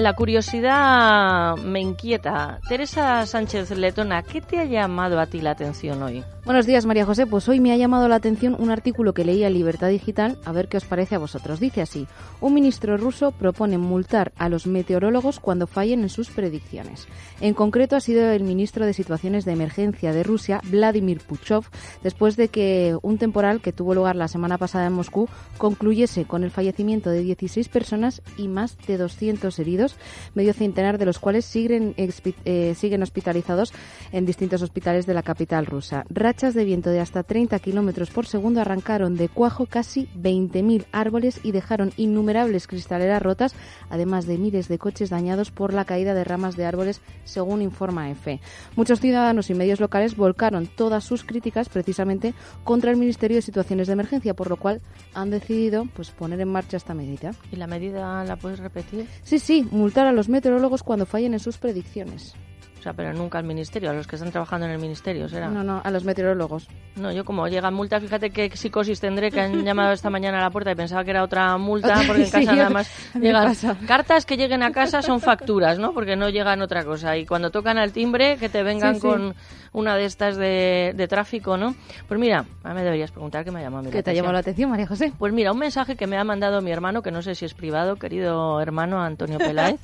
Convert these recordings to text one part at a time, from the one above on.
La curiosidad me inquieta. Teresa Sánchez Letona, ¿qué te ha llamado a ti la atención hoy? Buenos días, María José. Pues hoy me ha llamado la atención un artículo que leía en Libertad Digital, a ver qué os parece a vosotros. Dice así, un ministro ruso propone multar a los meteorólogos cuando fallen en sus predicciones. En concreto ha sido el ministro de Situaciones de Emergencia de Rusia, Vladimir Puchov, después de que un temporal que tuvo lugar la semana pasada en Moscú concluyese con el fallecimiento de 16 personas y más de 200 heridos, medio centenar de los cuales siguen, eh, siguen hospitalizados en distintos hospitales de la capital rusa. Rachas de viento de hasta 30 kilómetros por segundo arrancaron de cuajo casi 20.000 árboles y dejaron innumerables cristaleras rotas, además de miles de coches dañados por la caída de ramas de árboles, según informa EFE. Muchos ciudadanos y medios locales volcaron todas sus críticas precisamente contra el Ministerio de Situaciones de Emergencia, por lo cual han decidido pues, poner en marcha esta medida. ¿Y la medida la puedes repetir? Sí, sí, multar a los meteorólogos cuando fallen en sus predicciones. O sea, pero nunca al ministerio, a los que están trabajando en el ministerio, será. No, no, a los meteorólogos. No, yo como llega multa, fíjate qué psicosis tendré que han llamado esta mañana a la puerta y pensaba que era otra multa, porque en casa nada más llegan pasa. cartas que lleguen a casa son facturas, ¿no? Porque no llegan otra cosa. Y cuando tocan al timbre, que te vengan Sí, sí. con una de estas de, de tráfico, ¿no? Pues mira, a me deberías preguntar qué me ha llamado la ¿Qué te ha llamado la atención, María José? Pues mira, un mensaje que me ha mandado mi hermano, que no sé si es privado, querido hermano Antonio Peláez.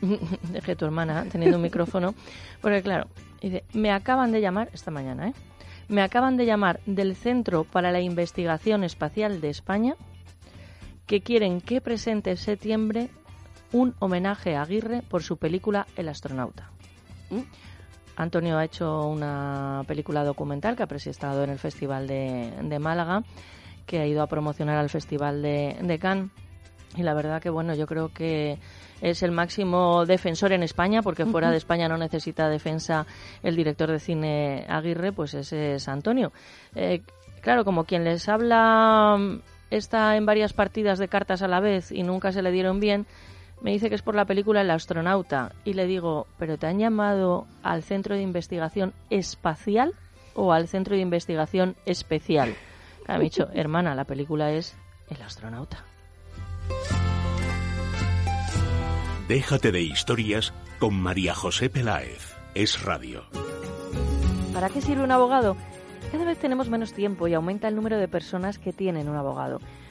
Deje tu hermana teniendo un micrófono. Porque claro, dice, me acaban de llamar, esta mañana, ¿eh? Me acaban de llamar del Centro para la Investigación Espacial de España que quieren que presente en septiembre un homenaje a Aguirre por su película El astronauta. ¿Mm? Antonio ha hecho una película documental que ha presentado en el Festival de, de Málaga, que ha ido a promocionar al Festival de, de Cannes. Y la verdad que, bueno, yo creo que es el máximo defensor en España, porque fuera de España no necesita defensa el director de cine Aguirre, pues ese es Antonio. Eh, claro, como quien les habla mm, está en varias partidas de cartas a la vez y nunca se le dieron bien, me dice que es por la película El astronauta. Y le digo, ¿pero te han llamado al Centro de Investigación Espacial o al Centro de Investigación Especial? Me ha dicho, hermana, la película es El astronauta. Déjate de historias con María José Peláez. Es Radio. ¿Para qué sirve un abogado? Cada vez tenemos menos tiempo y aumenta el número de personas que tienen un abogado.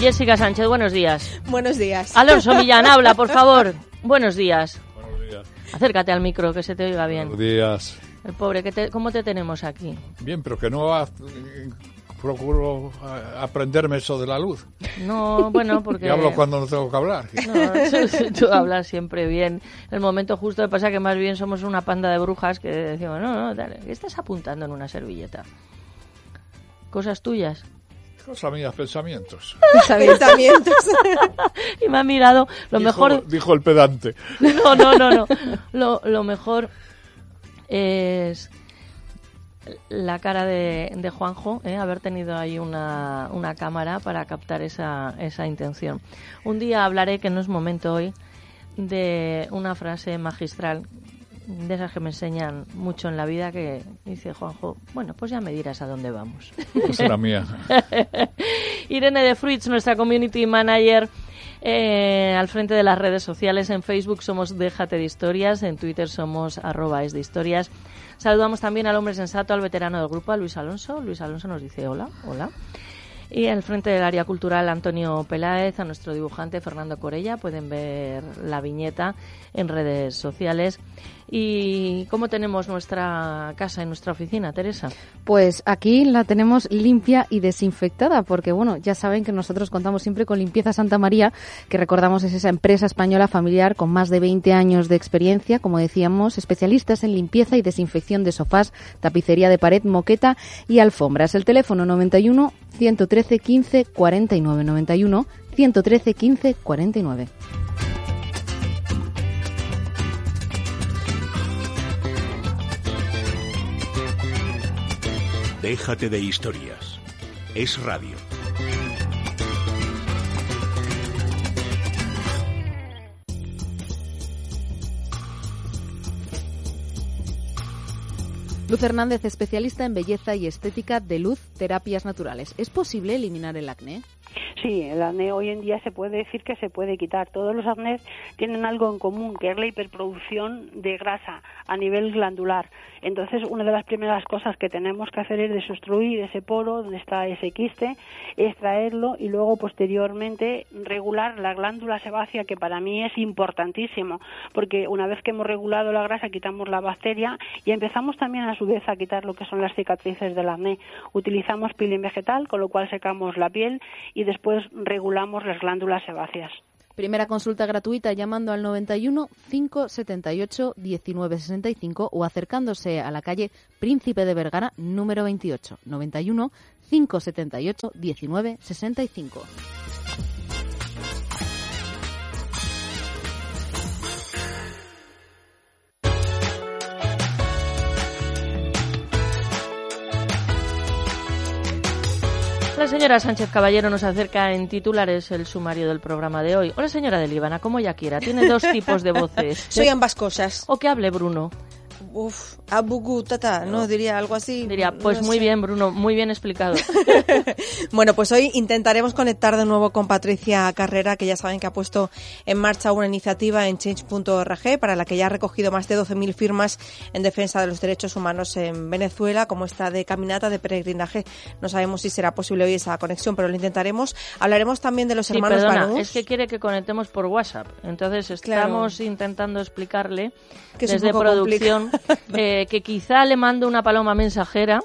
Jessica Sánchez, buenos días. Buenos días. Alonso Millán, habla, por favor. Buenos días. Buenos días. Acércate al micro, que se te oiga bien. Buenos días. El pobre, ¿qué te- ¿cómo te tenemos aquí? Bien, pero que no ha- procuro a- aprenderme eso de la luz. No, bueno, porque... Y hablo cuando no tengo que hablar. No, tú, tú hablas siempre bien. El momento justo me pasa que más bien somos una panda de brujas que decimos, no, no, dale, ¿qué estás apuntando en una servilleta? Cosas tuyas. Cosa mía, pensamientos. Pensamientos. Y me ha mirado, lo Dijo- mejor... Dijo el pedante. No, no, no, no. Lo, lo mejor es la cara de, de Juanjo, ¿eh? haber tenido ahí una, una cámara para captar esa, esa intención. Un día hablaré, que no es momento hoy, de una frase magistral, de esas que me enseñan mucho en la vida, que dice Juanjo, bueno, pues ya me dirás a dónde vamos. Esa era mía. Irene de Fruits, nuestra community manager, eh, al frente de las redes sociales. En Facebook somos Déjate de Historias, en Twitter somos arroba es de historias. Saludamos también al hombre sensato, al veterano del grupo, a Luis Alonso. Luis Alonso nos dice hola, hola. Y al frente del área cultural, Antonio Peláez, a nuestro dibujante Fernando Corella. Pueden ver la viñeta en redes sociales. ¿Y cómo tenemos nuestra casa y nuestra oficina, Teresa? Pues aquí la tenemos limpia y desinfectada, porque bueno, ya saben que nosotros contamos siempre con Limpieza Santa María, que recordamos es esa empresa española familiar con más de 20 años de experiencia, como decíamos, especialistas en limpieza y desinfección de sofás, tapicería de pared, moqueta y alfombras. El teléfono 91 113 15 49 91 113 15 49. Déjate de historias. Es radio. Luz Hernández, especialista en belleza y estética de luz, terapias naturales. ¿Es posible eliminar el acné? Sí, el acné hoy en día se puede decir que se puede quitar. Todos los acnés tienen algo en común, que es la hiperproducción de grasa a nivel glandular. Entonces, una de las primeras cosas que tenemos que hacer es desobstruir ese poro donde está ese quiste, extraerlo y luego posteriormente regular la glándula sebácea, que para mí es importantísimo, porque una vez que hemos regulado la grasa quitamos la bacteria y empezamos también a su vez a quitar lo que son las cicatrices del acné. Utilizamos peeling vegetal, con lo cual secamos la piel y después regulamos las glándulas sebáceas. Primera consulta gratuita llamando al 91 578 1965 o acercándose a la calle Príncipe de Vergara número 28 91 578 1965. La señora Sánchez Caballero nos acerca en titulares el sumario del programa de hoy. Hola señora de Líbana, como ya quiera, tiene dos tipos de voces. Soy ambas cosas. O que hable Bruno. Uf, abugu tata, ¿no? Diría algo así. Diría, pues No muy sé. bien Bruno, muy bien explicado. Bueno, pues hoy intentaremos conectar de nuevo con Patricia Carrera, que ya saben que ha puesto en marcha una iniciativa en change.org para la que ya ha recogido más de 12.000 firmas en defensa de los derechos humanos en Venezuela, como esta de caminata de peregrinaje. No sabemos si será posible hoy esa conexión, pero lo intentaremos. Hablaremos también de los Sí, hermanos perdona, Banús. es que quiere que conectemos por WhatsApp. Entonces Claro. estamos intentando explicarle Que desde producción eh, que quizá le mando una paloma mensajera,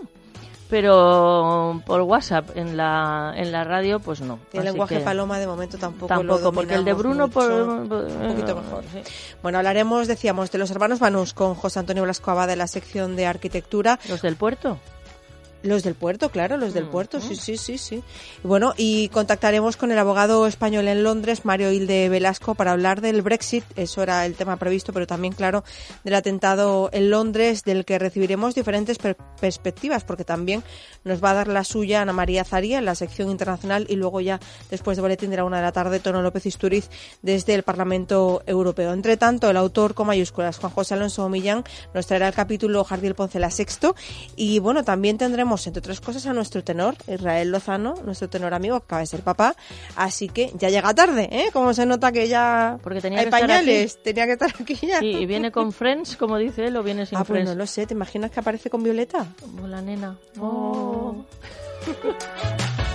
pero por WhatsApp en la en la radio pues no. El Así lenguaje que paloma de momento tampoco, lo tampoco, porque el de Bruno mucho. por- un poquito mejor. sí. Bueno, hablaremos, decíamos, de los hermanos Banús con José Antonio Blasco Abad de la sección de arquitectura. los del puerto. Los del puerto, claro, los del puerto, sí, sí, sí, sí. Bueno, y contactaremos con el abogado español en Londres, Mario Hilde Velasco, para hablar del Brexit. Eso era el tema previsto, pero también, claro, del atentado en Londres, del que recibiremos diferentes per- perspectivas, porque también nos va a dar la suya Ana María Zaría en la sección internacional y luego ya después de boletín de la una de la tarde, Tono López Isturiz desde el Parlamento Europeo. Entre tanto, el autor con mayúsculas, Juan José Alonso Millán, nos traerá el capítulo Jardiel Poncela sexto y bueno, también tendremos, entre otras cosas, a nuestro tenor, Israel Lozano, nuestro tenor amigo, acaba de ser papá, así que ya llega tarde, ¿eh? Como se nota que ya Porque tenía hay que estar pañales, tenía que estar aquí ya. Sí, y viene con Friends, como dice él, o viene sin Ah, pues Friends. no lo sé, ¿te imaginas que aparece con Violeta? Como la nena. Oh.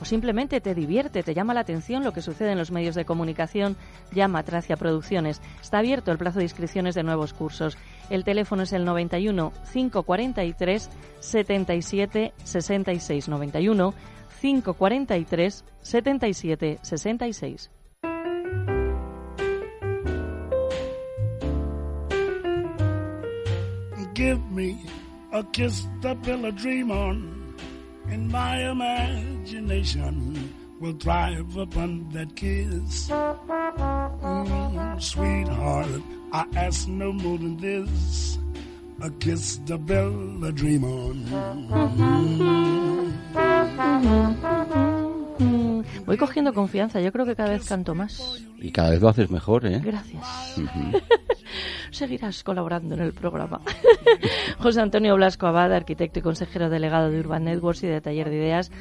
o simplemente te divierte, te llama la atención lo que sucede en los medios de comunicación, llama Tracia Producciones. Está abierto el plazo de inscripciones de nuevos cursos. El teléfono es el 91 543 77 66 91 543 77 66. Give me a kiss to build a dream on, and my imagination will thrive upon that kiss. Mm, sweetheart, I ask no more than this. A kiss to build a dream on. Voy cogiendo confianza, yo creo que cada vez canto más. Y cada vez lo haces mejor, ¿eh? Gracias. Ujú. Seguirás colaborando en el programa. José Antonio Blasco Abad, arquitecto y consejero delegado de Urban Networks y de Taller de Ideas.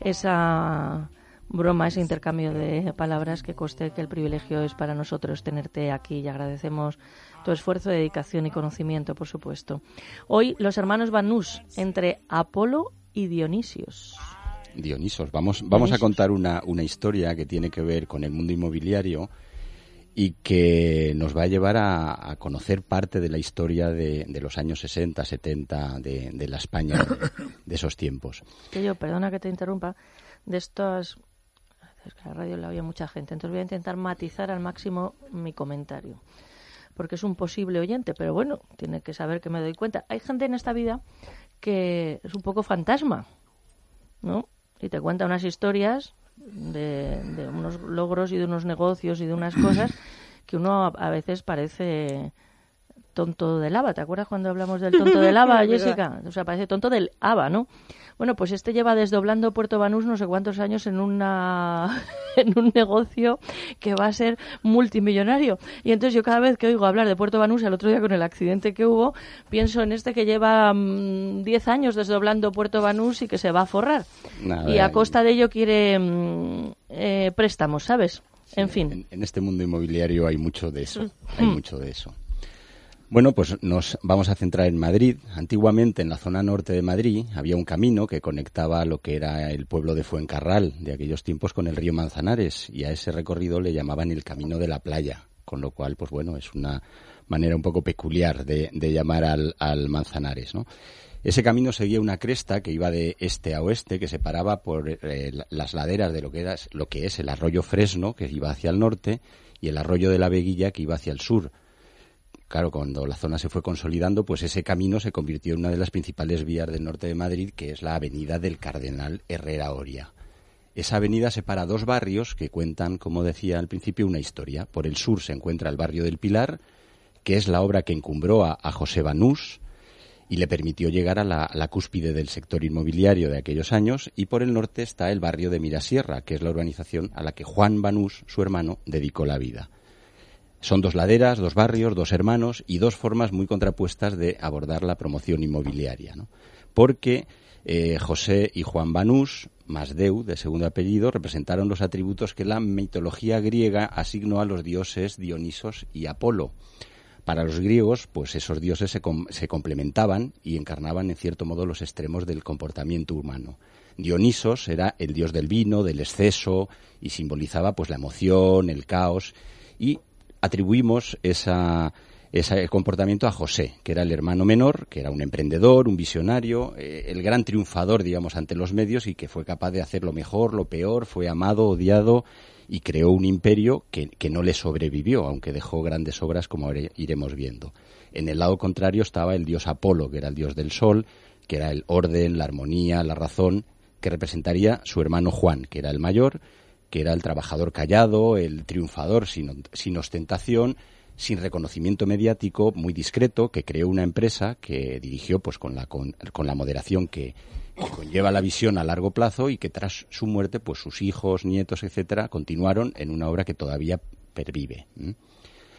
Esa broma, ese intercambio de palabras que coste que el privilegio es para nosotros tenerte aquí y agradecemos tu esfuerzo, dedicación y conocimiento, por supuesto. Hoy los hermanos Banús entre Apolo y Dionisios. Dionisos, vamos, vamos a contar una, una historia que tiene que ver con el mundo inmobiliario y que nos va a llevar a, a conocer parte de la historia de, de los años 60, 70 de, de la España de esos tiempos. que yo, perdona que te interrumpa, de estos... Es que en la radio la había mucha gente, entonces voy a intentar matizar al máximo mi comentario. Porque es un posible oyente, pero bueno, tiene que saber que me doy cuenta. Hay gente en esta vida que es un poco fantasma, ¿no? Y te cuenta unas historias de, de unos logros y de unos negocios y de unas cosas que uno a, a veces parece tonto del ABA. ¿Te acuerdas cuando hablamos del tonto del ABA. Jessica? O sea, parece tonto del ABA, ¿no? Bueno, pues este lleva desdoblando Puerto Banús no sé cuántos años en una en un negocio que va a ser multimillonario. Y entonces yo cada vez que oigo hablar de Puerto Banús, el otro día con el accidente que hubo, pienso en este que lleva mm, 10 años desdoblando Puerto Banús y que se va a forrar. Nada, y a costa de ello quiere mm, eh, préstamos, ¿sabes? En fin. En, en este mundo inmobiliario hay mucho de eso. Mm. Hay mucho de eso. Bueno, pues nos vamos a centrar en Madrid. Antiguamente, en la zona norte de Madrid, había un camino que conectaba lo que era el pueblo de Fuencarral de aquellos tiempos con el río Manzanares, y a ese recorrido le llamaban el Camino de la Playa, con lo cual, pues bueno, es una manera un poco peculiar de, llamar al, al Manzanares. Ese camino seguía una cresta que iba de este a oeste, que separaba por eh, la- las laderas de lo que, era, lo que es el arroyo Fresno, que iba hacia el norte, y el arroyo de la Veguilla, que iba hacia el sur. Claro, cuando la zona se fue consolidando, pues ese camino se convirtió en una de las principales vías del norte de Madrid, que es la avenida del Cardenal Herrera Oria. Esa avenida separa dos barrios que cuentan, como decía al principio, una historia. Por el sur se encuentra el barrio del Pilar, que es la obra que encumbró a, José Banús y le permitió llegar a la, a la cúspide del sector inmobiliario de aquellos años. Y por el norte está el barrio de Mirasierra, que es la urbanización a la que Juan Banús, su hermano, dedicó la vida. Son dos laderas, dos barrios, dos hermanos y dos formas muy contrapuestas de abordar la promoción inmobiliaria. Porque eh, José y Juan Banús, más Deu, de segundo apellido, representaron los atributos que la mitología griega asignó a los dioses Dionisos y Apolo. Para los griegos, pues esos dioses se, se complementaban y encarnaban en cierto modo los extremos del comportamiento humano. Dionisos era el dios del vino, del exceso y simbolizaba pues la emoción, el caos y atribuimos esa, ese comportamiento a José, que era el hermano menor, que era un emprendedor, un visionario, eh, el gran triunfador, digamos, ante los medios y que fue capaz de hacer lo mejor, lo peor, fue amado, odiado y creó un imperio que, que no le sobrevivió, aunque dejó grandes obras como ire- iremos viendo. En el lado contrario estaba el dios Apolo, que era el dios del sol, que era el orden, la armonía, la razón, que representaría su hermano Juan, que era el mayor, que era el trabajador callado, el triunfador sin, ostentación, sin reconocimiento mediático, muy discreto, que creó una empresa que dirigió pues con la, con, con la moderación que, que conlleva la visión a largo plazo y que tras su muerte, pues sus hijos, nietos, etcétera, continuaron en una obra que todavía pervive.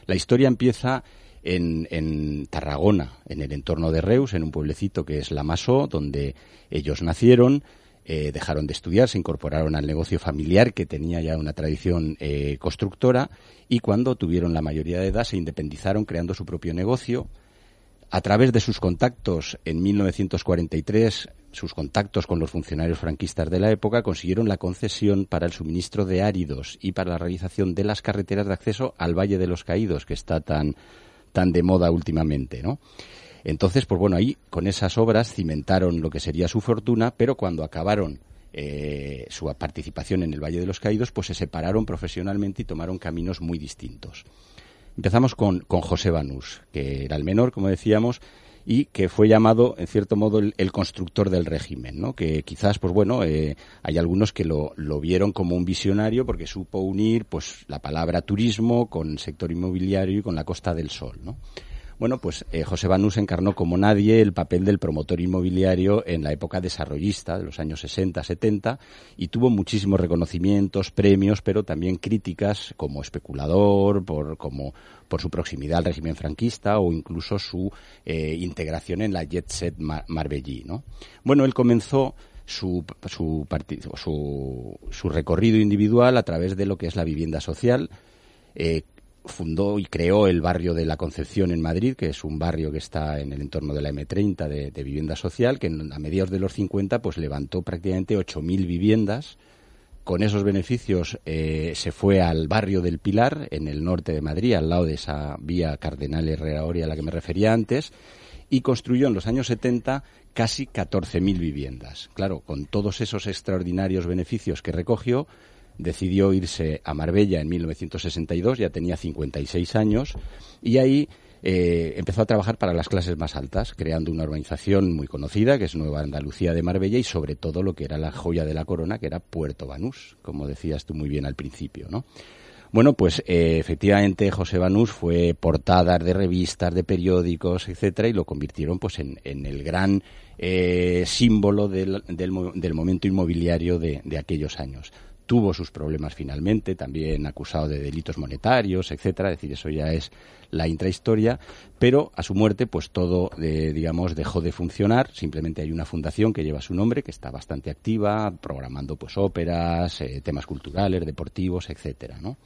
La historia empieza en, en Tarragona, en el entorno de Reus, en un pueblecito que es La Masó, donde ellos nacieron, eh, dejaron de estudiar, se incorporaron al negocio familiar que tenía ya una tradición eh, constructora y cuando tuvieron la mayoría de edad se independizaron creando su propio negocio. A través de sus contactos en 1943, sus contactos con los funcionarios franquistas de la época consiguieron la concesión para el suministro de áridos y para la realización de las carreteras de acceso al Valle de los Caídos, que está tan, tan de moda últimamente, ¿no? Entonces, pues bueno, ahí con esas obras cimentaron lo que sería su fortuna, pero cuando acabaron eh, su participación en el Valle de los Caídos, pues se separaron profesionalmente y tomaron caminos muy distintos. Empezamos con, José Banús, que era el menor, como decíamos, y que fue llamado, en cierto modo, el, constructor del régimen, ¿no? Que quizás, pues bueno, eh, hay algunos que lo, lo, vieron como un visionario porque supo unir, pues, la palabra turismo con el sector inmobiliario y con la Costa del Sol, ¿no? Bueno, pues eh, José Banús encarnó como nadie el papel del promotor inmobiliario en la época desarrollista de los años 60, 70 y tuvo muchísimos reconocimientos, premios, pero también críticas como especulador, por, como, por su proximidad al régimen franquista o incluso su eh, integración en la jet set mar marbellí, ¿no? Bueno, él comenzó su, su, su, su, recorrido individual a través de lo que es la vivienda social, eh, fundó y creó el barrio de la Concepción en Madrid, que es un barrio que está en el entorno de la M30 de, vivienda social, que a mediados de los 50 pues levantó prácticamente 8.000 viviendas. Con esos beneficios eh, se fue al barrio del Pilar, en el norte de Madrid, al lado de esa vía Cardenal Herrera a la que me refería antes, y construyó en los años 70 casi 14.000 viviendas. Claro, con todos esos extraordinarios beneficios que recogió, decidió irse a Marbella en 1962, ya tenía 56 años, y ahí eh, empezó a trabajar para las clases más altas, creando una organización muy conocida, que es Nueva Andalucía de Marbella, y sobre todo lo que era la joya de la corona, que era Puerto Banús, como decías tú muy bien al principio, ¿no? Bueno, pues eh, efectivamente José Banús fue portada de revistas, de periódicos, etcétera, y lo convirtieron pues en, en el gran eh, símbolo del, del, momento inmobiliario de aquellos años tuvo sus problemas finalmente, también acusado de delitos monetarios, etcétera, es decir, eso ya es la intrahistoria, pero a su muerte pues todo eh, digamos dejó de funcionar, simplemente hay una fundación que lleva su nombre que está bastante activa, programando pues óperas, eh, temas culturales, deportivos, etcétera, ¿no?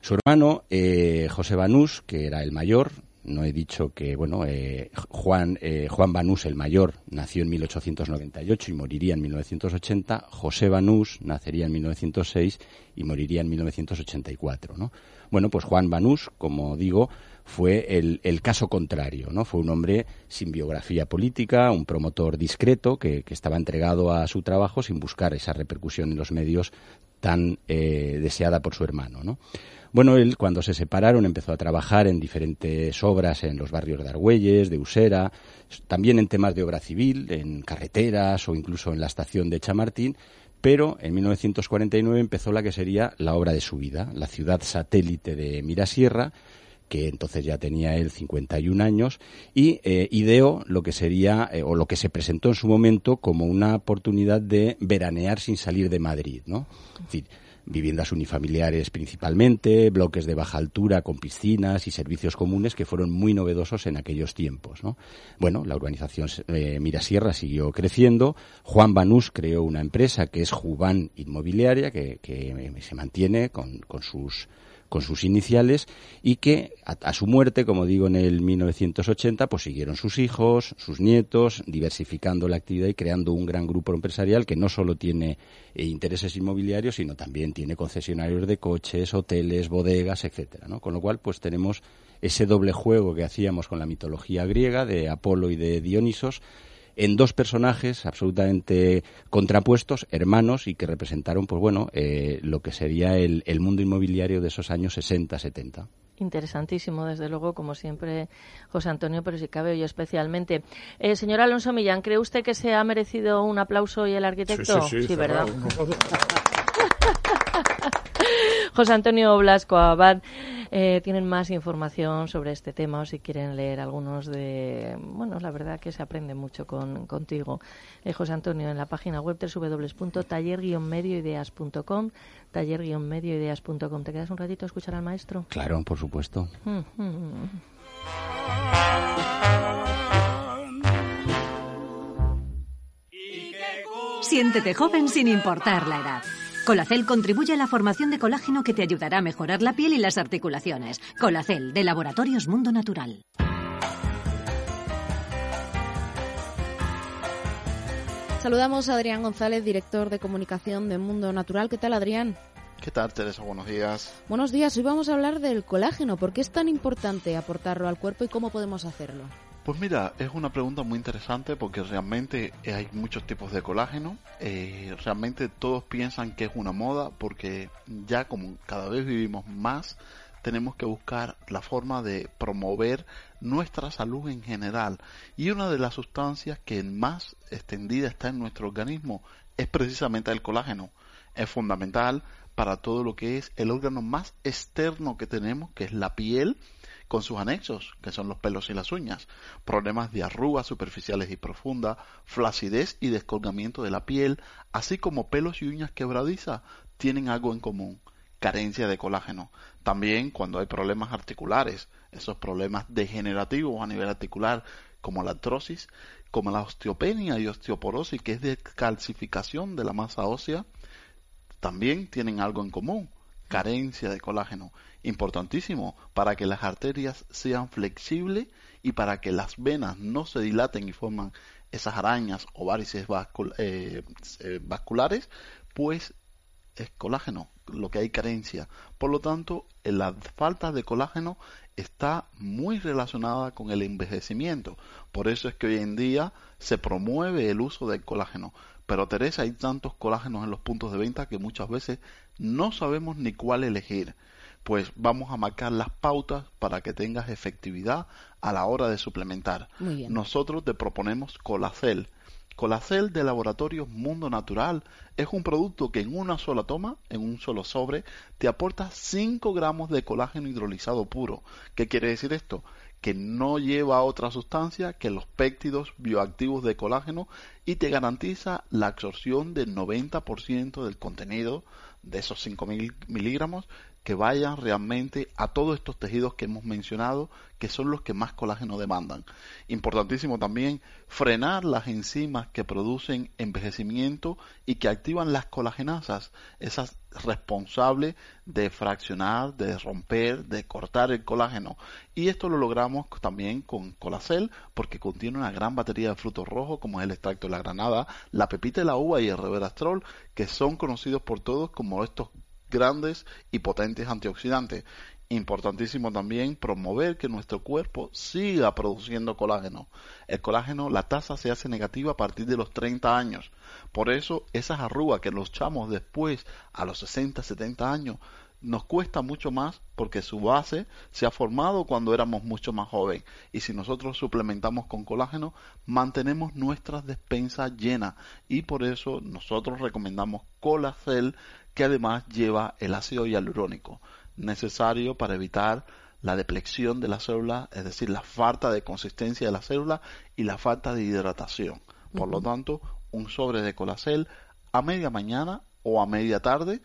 Su hermano eh, José Banús, que era el mayor, no he dicho que, bueno, eh, Juan, eh, Juan Banús el mayor nació en 1898 y moriría en 1980. José Banús nacería en 1906 y moriría en 1984, ¿no? Bueno, pues Juan Banús, como digo, fue el, el, caso contrario, ¿no? Fue un hombre sin biografía política, un promotor discreto que, que estaba entregado a su trabajo sin buscar esa repercusión en los medios tan eh, deseada por su hermano, ¿no? Bueno, él cuando se separaron empezó a trabajar en diferentes obras en los barrios de Argüelles, de Usera, también en temas de obra civil, en carreteras o incluso en la estación de Chamartín, pero en 1949 empezó la que sería la obra de su vida, la ciudad satélite de Mirasierra, que entonces ya tenía él 51 años, y eh, ideó lo que sería, eh, o lo que se presentó en su momento como una oportunidad de veranear sin salir de Madrid, ¿no? Es decir, viviendas unifamiliares principalmente, bloques de baja altura con piscinas y servicios comunes que fueron muy novedosos en aquellos tiempos. ¿no? Bueno, la urbanización eh, Mirasierra siguió creciendo. Juan Banús creó una empresa que es Jubán Inmobiliaria, que, que se mantiene con, con sus con sus iniciales y que a, su muerte, como digo, en el 1980, pues siguieron sus hijos, sus nietos, diversificando la actividad y creando un gran grupo empresarial que no solo tiene eh, intereses inmobiliarios, sino también tiene concesionarios de coches, hoteles, bodegas, etcétera, ¿no? Con lo cual, pues tenemos ese doble juego que hacíamos con la mitología griega de Apolo y de Dionisos, en dos personajes absolutamente contrapuestos, hermanos, y que representaron, pues bueno, eh, lo que sería el, el, mundo inmobiliario de esos años 60-70. Interesantísimo, desde luego, como siempre, José Antonio, pero si cabe yo especialmente. Eh, señor Alonso Millán, ¿cree usted que se ha merecido un aplauso hoy el arquitecto? Sí, sí, sí, sí ¿verdad? José Antonio Blasco Abad. Eh, tienen más información sobre este tema o si quieren leer algunos de... Bueno, la verdad que se aprende mucho con, contigo. Eh, José Antonio, en la página web www.taller-medioideas.com taller-medioideas.com. ¿Te quedas un ratito a escuchar al maestro? Claro, por supuesto. Mm, mm, mm. Siéntete joven sin importar la edad. Colacel contribuye a la formación de colágeno que te ayudará a mejorar la piel y las articulaciones. Colacel, de Laboratorios Mundo Natural. Saludamos a Adrián González, director de comunicación de Mundo Natural. ¿Qué tal, Adrián? ¿Qué tal, Teresa? Buenos días. Buenos días. Hoy vamos a hablar del colágeno. ¿Por qué es tan importante aportarlo al cuerpo y cómo podemos hacerlo? Pues mira, es una pregunta muy interesante porque realmente hay muchos tipos de colágeno. Eh, realmente todos piensan que es una moda porque ya como cada vez vivimos más, tenemos que buscar la forma de promover nuestra salud en general. Y una de las sustancias que más extendida está en nuestro organismo es precisamente el colágeno. Es fundamental para todo lo que es el órgano más externo que tenemos, que es la piel, con sus anexos, que son los pelos y las uñas, problemas de arrugas superficiales y profundas, flacidez y descolgamiento de la piel, así como pelos y uñas quebradizas, tienen algo en común, carencia de colágeno. También cuando hay problemas articulares, esos problemas degenerativos a nivel articular, como la artrosis, como la osteopenia y osteoporosis, que es de calcificación de la masa ósea, también tienen algo en común, carencia de colágeno importantísimo para que las arterias sean flexibles y para que las venas no se dilaten y forman esas arañas o varices eh, eh, vasculares, pues es colágeno lo que hay carencia. Por lo tanto, la falta de colágeno está muy relacionada con el envejecimiento. Por eso es que hoy en día se promueve el uso del colágeno. Pero Teresa, hay tantos colágenos en los puntos de venta que muchas veces no sabemos ni cuál elegir pues vamos a marcar las pautas para que tengas efectividad a la hora de suplementar. Nosotros te proponemos Colacel. Colacel de Laboratorios Mundo Natural es un producto que en una sola toma, en un solo sobre, te aporta 5 gramos de colágeno hidrolizado puro. ¿Qué quiere decir esto? que no lleva otra sustancia que los péptidos bioactivos de colágeno y te garantiza la absorción del 90% del contenido de esos 5.000 miligramos que vayan realmente a todos estos tejidos que hemos mencionado, que son los que más colágeno demandan. Importantísimo también frenar las enzimas que producen envejecimiento y que activan las colagenasas, esas responsables de fraccionar, de romper, de cortar el colágeno. Y esto lo logramos también con Colacel porque contiene una gran batería de frutos rojos como es el extracto de la granada, la pepita de la uva y el reverastrol, que son conocidos por todos como estos grandes y potentes antioxidantes. Importantísimo también promover que nuestro cuerpo siga produciendo colágeno. El colágeno, la tasa se hace negativa a partir de los 30 años. Por eso esas arrugas que los echamos después a los 60, 70 años nos cuesta mucho más porque su base se ha formado cuando éramos mucho más jóvenes y si nosotros suplementamos con colágeno mantenemos nuestras despensas llenas y por eso nosotros recomendamos Colacel que además lleva el ácido hialurónico necesario para evitar la deplexión de la célula, es decir, la falta de consistencia de la célula y la falta de hidratación. Por lo tanto, un sobre de colacel a media mañana o a media tarde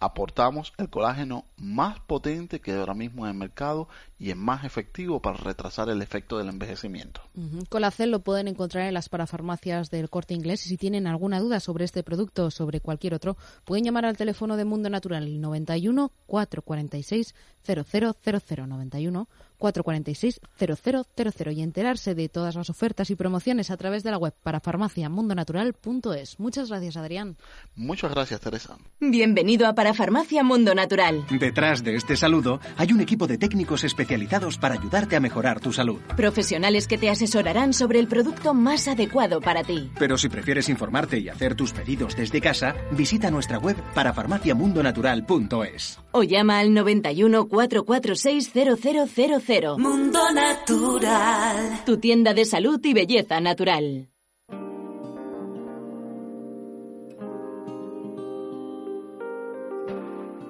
aportamos el colágeno más potente que ahora mismo en el mercado y es más efectivo para retrasar el efecto del envejecimiento. Colacel lo pueden encontrar en las parafarmacias del Corte Inglés y si tienen alguna duda sobre este producto o sobre cualquier otro, pueden llamar al teléfono de Mundo Natural 91 446 0000 91 446 0000 y enterarse de todas las ofertas y promociones a través de la web para farmaciamundonatural.es. Muchas gracias, Adrián. Muchas gracias, Teresa. Bienvenido a Parafarmacia Mundo Natural. Detrás de este saludo hay un equipo de técnicos especializados para ayudarte a mejorar tu salud. Profesionales que te asesorarán sobre el producto más adecuado para ti. Pero si prefieres informarte y hacer tus pedidos desde casa, visita nuestra web parafarmaciamundonatural.es. O llama al 91 446 0000 Mundo Natural. Tu tienda de salud y belleza natural.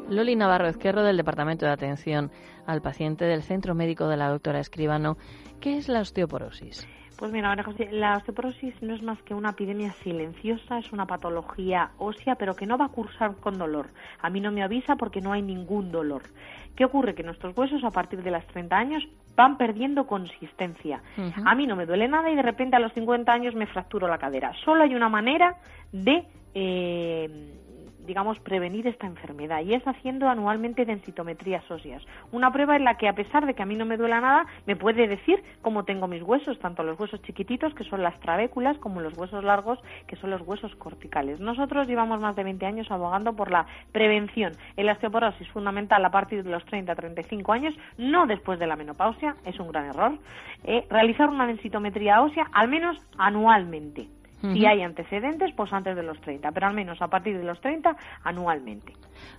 Loli Navarro Ezquerro del Departamento de Atención al Paciente del Centro Médico de la Doctora Escribano. ¿Qué es la osteoporosis? Pues mira, María José, la osteoporosis no es más que una epidemia silenciosa, es una patología ósea, pero que no va a cursar con dolor. A mí no me avisa porque no hay ningún dolor. ¿Qué ocurre? Que nuestros huesos a partir de los 30 años van perdiendo consistencia. A mí no me duele nada y de repente a los 50 años me fracturo la cadera. Solo hay una manera de eh, digamos, prevenir esta enfermedad y es haciendo anualmente densitometrías óseas. Una prueba en la que, a pesar de que a mí no me duela nada, me puede decir cómo tengo mis huesos, tanto los huesos chiquititos, que son las trabéculas, como los huesos largos, que son los huesos corticales. Nosotros llevamos más de 20 años abogando por la prevención en la osteoporosis fundamental a partir de los 30-35 años, no después de la menopausia, es un gran error, eh, realizar una densitometría ósea al menos anualmente. Si hay antecedentes, pues antes de los 30, pero al menos a partir de los 30 anualmente.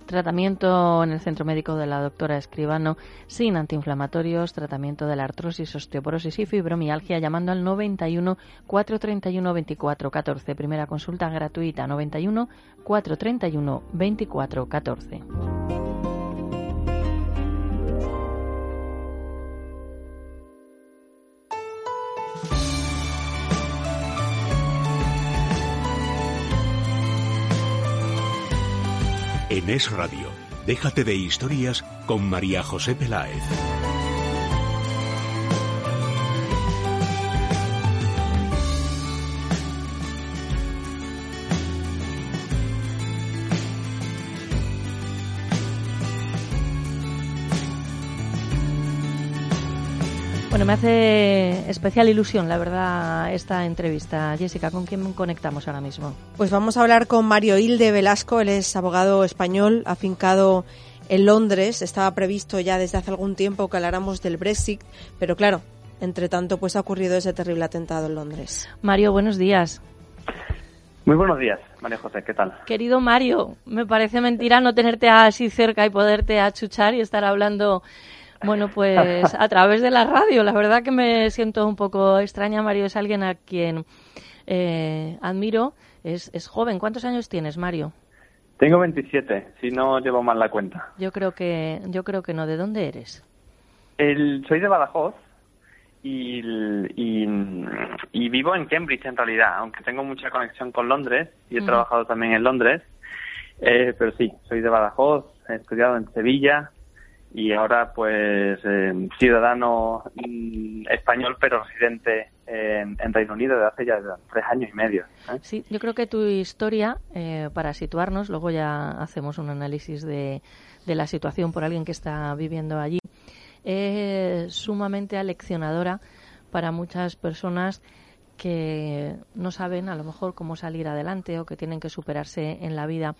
Tratamiento en el Centro Médico de la doctora Escribano sin antiinflamatorios, tratamiento de la artrosis, osteoporosis y fibromialgia llamando al 91 431 24 14. Primera consulta gratuita 91 431 24 14. En Es Radio, déjate de historias con María José Peláez. Bueno, me hace especial ilusión, la verdad, esta entrevista. Jessica, ¿con quién conectamos ahora mismo? Pues vamos a hablar con Mario Hilde Velasco, él es abogado español, afincado en Londres. Estaba previsto ya desde hace algún tiempo que habláramos del Brexit, pero claro, entre tanto, pues ha ocurrido ese terrible atentado en Londres. Mario, buenos días. Muy buenos días, María José, ¿qué tal? Querido Mario, me parece mentira no tenerte así cerca y poderte achuchar y estar hablando bueno, pues a través de la radio. La verdad que me siento un poco extraña. Mario es alguien a quien eh, admiro. Es, es joven. ¿Cuántos años tienes, Mario? Tengo 27, si no llevo mal la cuenta. Yo creo que, yo creo que no. ¿De dónde eres? El, soy de Badajoz y, y, vivo en Cambridge en realidad, aunque tengo mucha conexión con Londres y he trabajado también en Londres. Eh, pero sí, soy de Badajoz, he estudiado en Sevilla, y ahora pues eh, ciudadano mm, español pero residente en, Reino Unido desde hace ya tres años y medio. ¿eh? Sí, yo creo que tu historia, eh, para situarnos, luego ya hacemos un análisis de, de la situación por alguien que está viviendo allí, es sumamente aleccionadora para muchas personas que no saben a lo mejor cómo salir adelante o que tienen que superarse en la vida.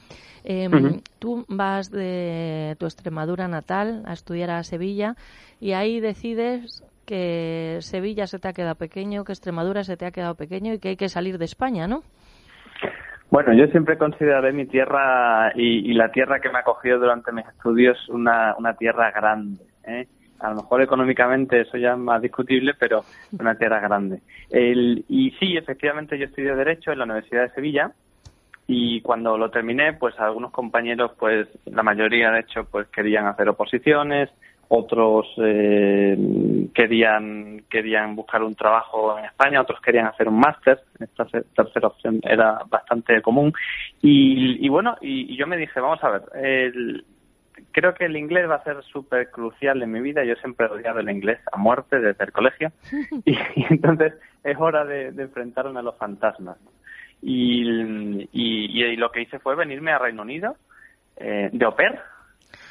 Em, tú vas de tu Extremadura natal a estudiar a Sevilla y ahí decides que Sevilla se te ha quedado pequeño, que Extremadura se te ha quedado pequeño y que hay que salir de España, ¿no? Bueno, yo siempre consideraré mi tierra y, la tierra que me ha acogido durante mis estudios una, una tierra grande. ¿eh? A lo mejor económicamente eso ya es más discutible, pero una tierra grande. El, y sí, efectivamente yo estudié Derecho en la Universidad de Sevilla y cuando lo terminé, pues algunos compañeros, pues la mayoría de hecho, pues querían hacer oposiciones, otros eh, querían querían buscar un trabajo en España, otros querían hacer un máster, esta tercera opción era bastante común y, y bueno, y, y, yo me dije, vamos a ver, el, creo que el inglés va a ser súper crucial en mi vida. Yo siempre he odiado el inglés a muerte desde el colegio. Y, entonces es hora de, enfrentarme a los fantasmas. Y, y, lo que hice fue venirme a Reino Unido eh, de au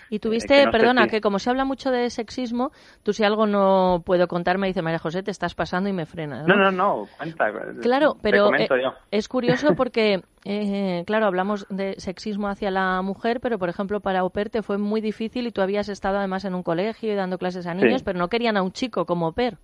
y tuviste, perdona, que como se habla mucho de sexismo, tú si algo no puedo contar me dice María José, te estás pasando y me frenas. No, no, no, cuenta. Claro, pero eh, es curioso porque, eh, claro, hablamos de sexismo hacia la mujer, pero por ejemplo para Oper te fue muy difícil y tú habías estado además en un colegio y dando clases a niños, pero no querían a un chico como Oper.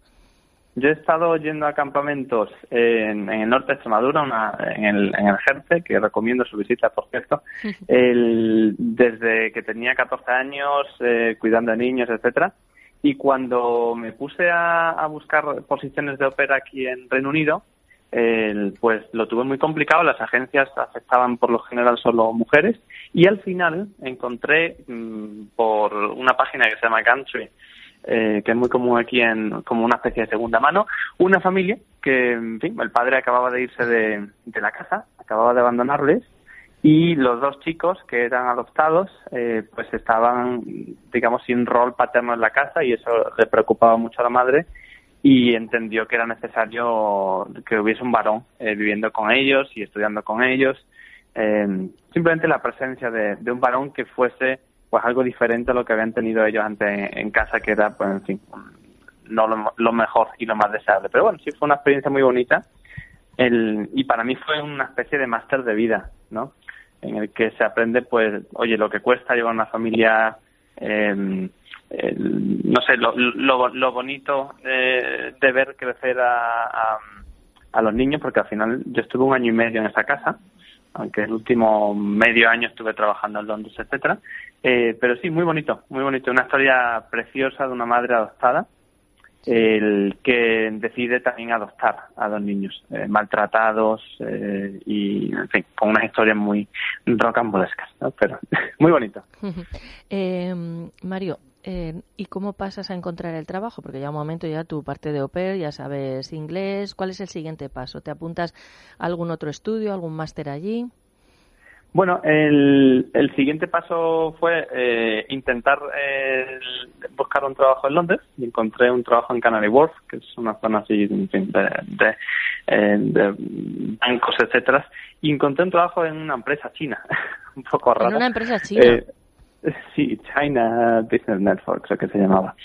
Yo he estado yendo a campamentos en, el norte de Extremadura, en, el, en el Jerce, que recomiendo su visita, por cierto, el, desde que tenía 14 años, eh, cuidando a niños, etcétera. Y cuando me puse a, buscar posiciones de ópera aquí en Reino Unido, el- pues lo tuve muy complicado, las agencias aceptaban por lo general solo mujeres. Y al final encontré mm, por una página que se llama Gumtree, eh, que es muy común aquí en como una especie de segunda mano, una familia que, en fin, el padre acababa de irse de, de la casa, acababa de abandonarles y los dos chicos que eran adoptados eh, pues estaban digamos sin rol paterno en la casa y eso le preocupaba mucho a la madre y entendió que era necesario que hubiese un varón eh, viviendo con ellos y estudiando con ellos. Eh, simplemente la presencia de, de un varón que fuese pues algo diferente a lo que habían tenido ellos antes en, casa que era pues en fin no lo, lo mejor y lo más deseable pero bueno sí fue una experiencia muy bonita el, y para mí fue una especie de máster de vida, ¿no? En el que se aprende, pues, oye, lo que cuesta llevar una familia, el- no sé, lo, lo, bonito eh, de ver crecer a, a los niños, porque al final yo estuve un año y medio en esa casa, aunque el último medio año estuve trabajando en Londres, etcétera. Eh, pero sí, muy bonito, muy bonito. Una historia preciosa de una madre adoptada el que decide también adoptar a dos niños eh, maltratados eh, y, en fin, con unas historias muy rocambolescas, ¿no? Pero muy bonito. Eh, Mario, eh, ¿y cómo pasas a encontrar el trabajo? Porque ya un momento ya tu parte de au pair, ya sabes inglés. ¿Cuál es el siguiente paso? ¿Te apuntas a algún otro estudio, algún máster allí? Bueno, el, el siguiente paso fue eh, intentar eh, buscar un trabajo en Londres y encontré un trabajo en Canary Wharf, que es una zona así en fin, de, de, eh, de bancos, etcétera, y encontré un trabajo en una empresa china, un poco rara. En una empresa china. Sí, China Business Network, creo que se llamaba.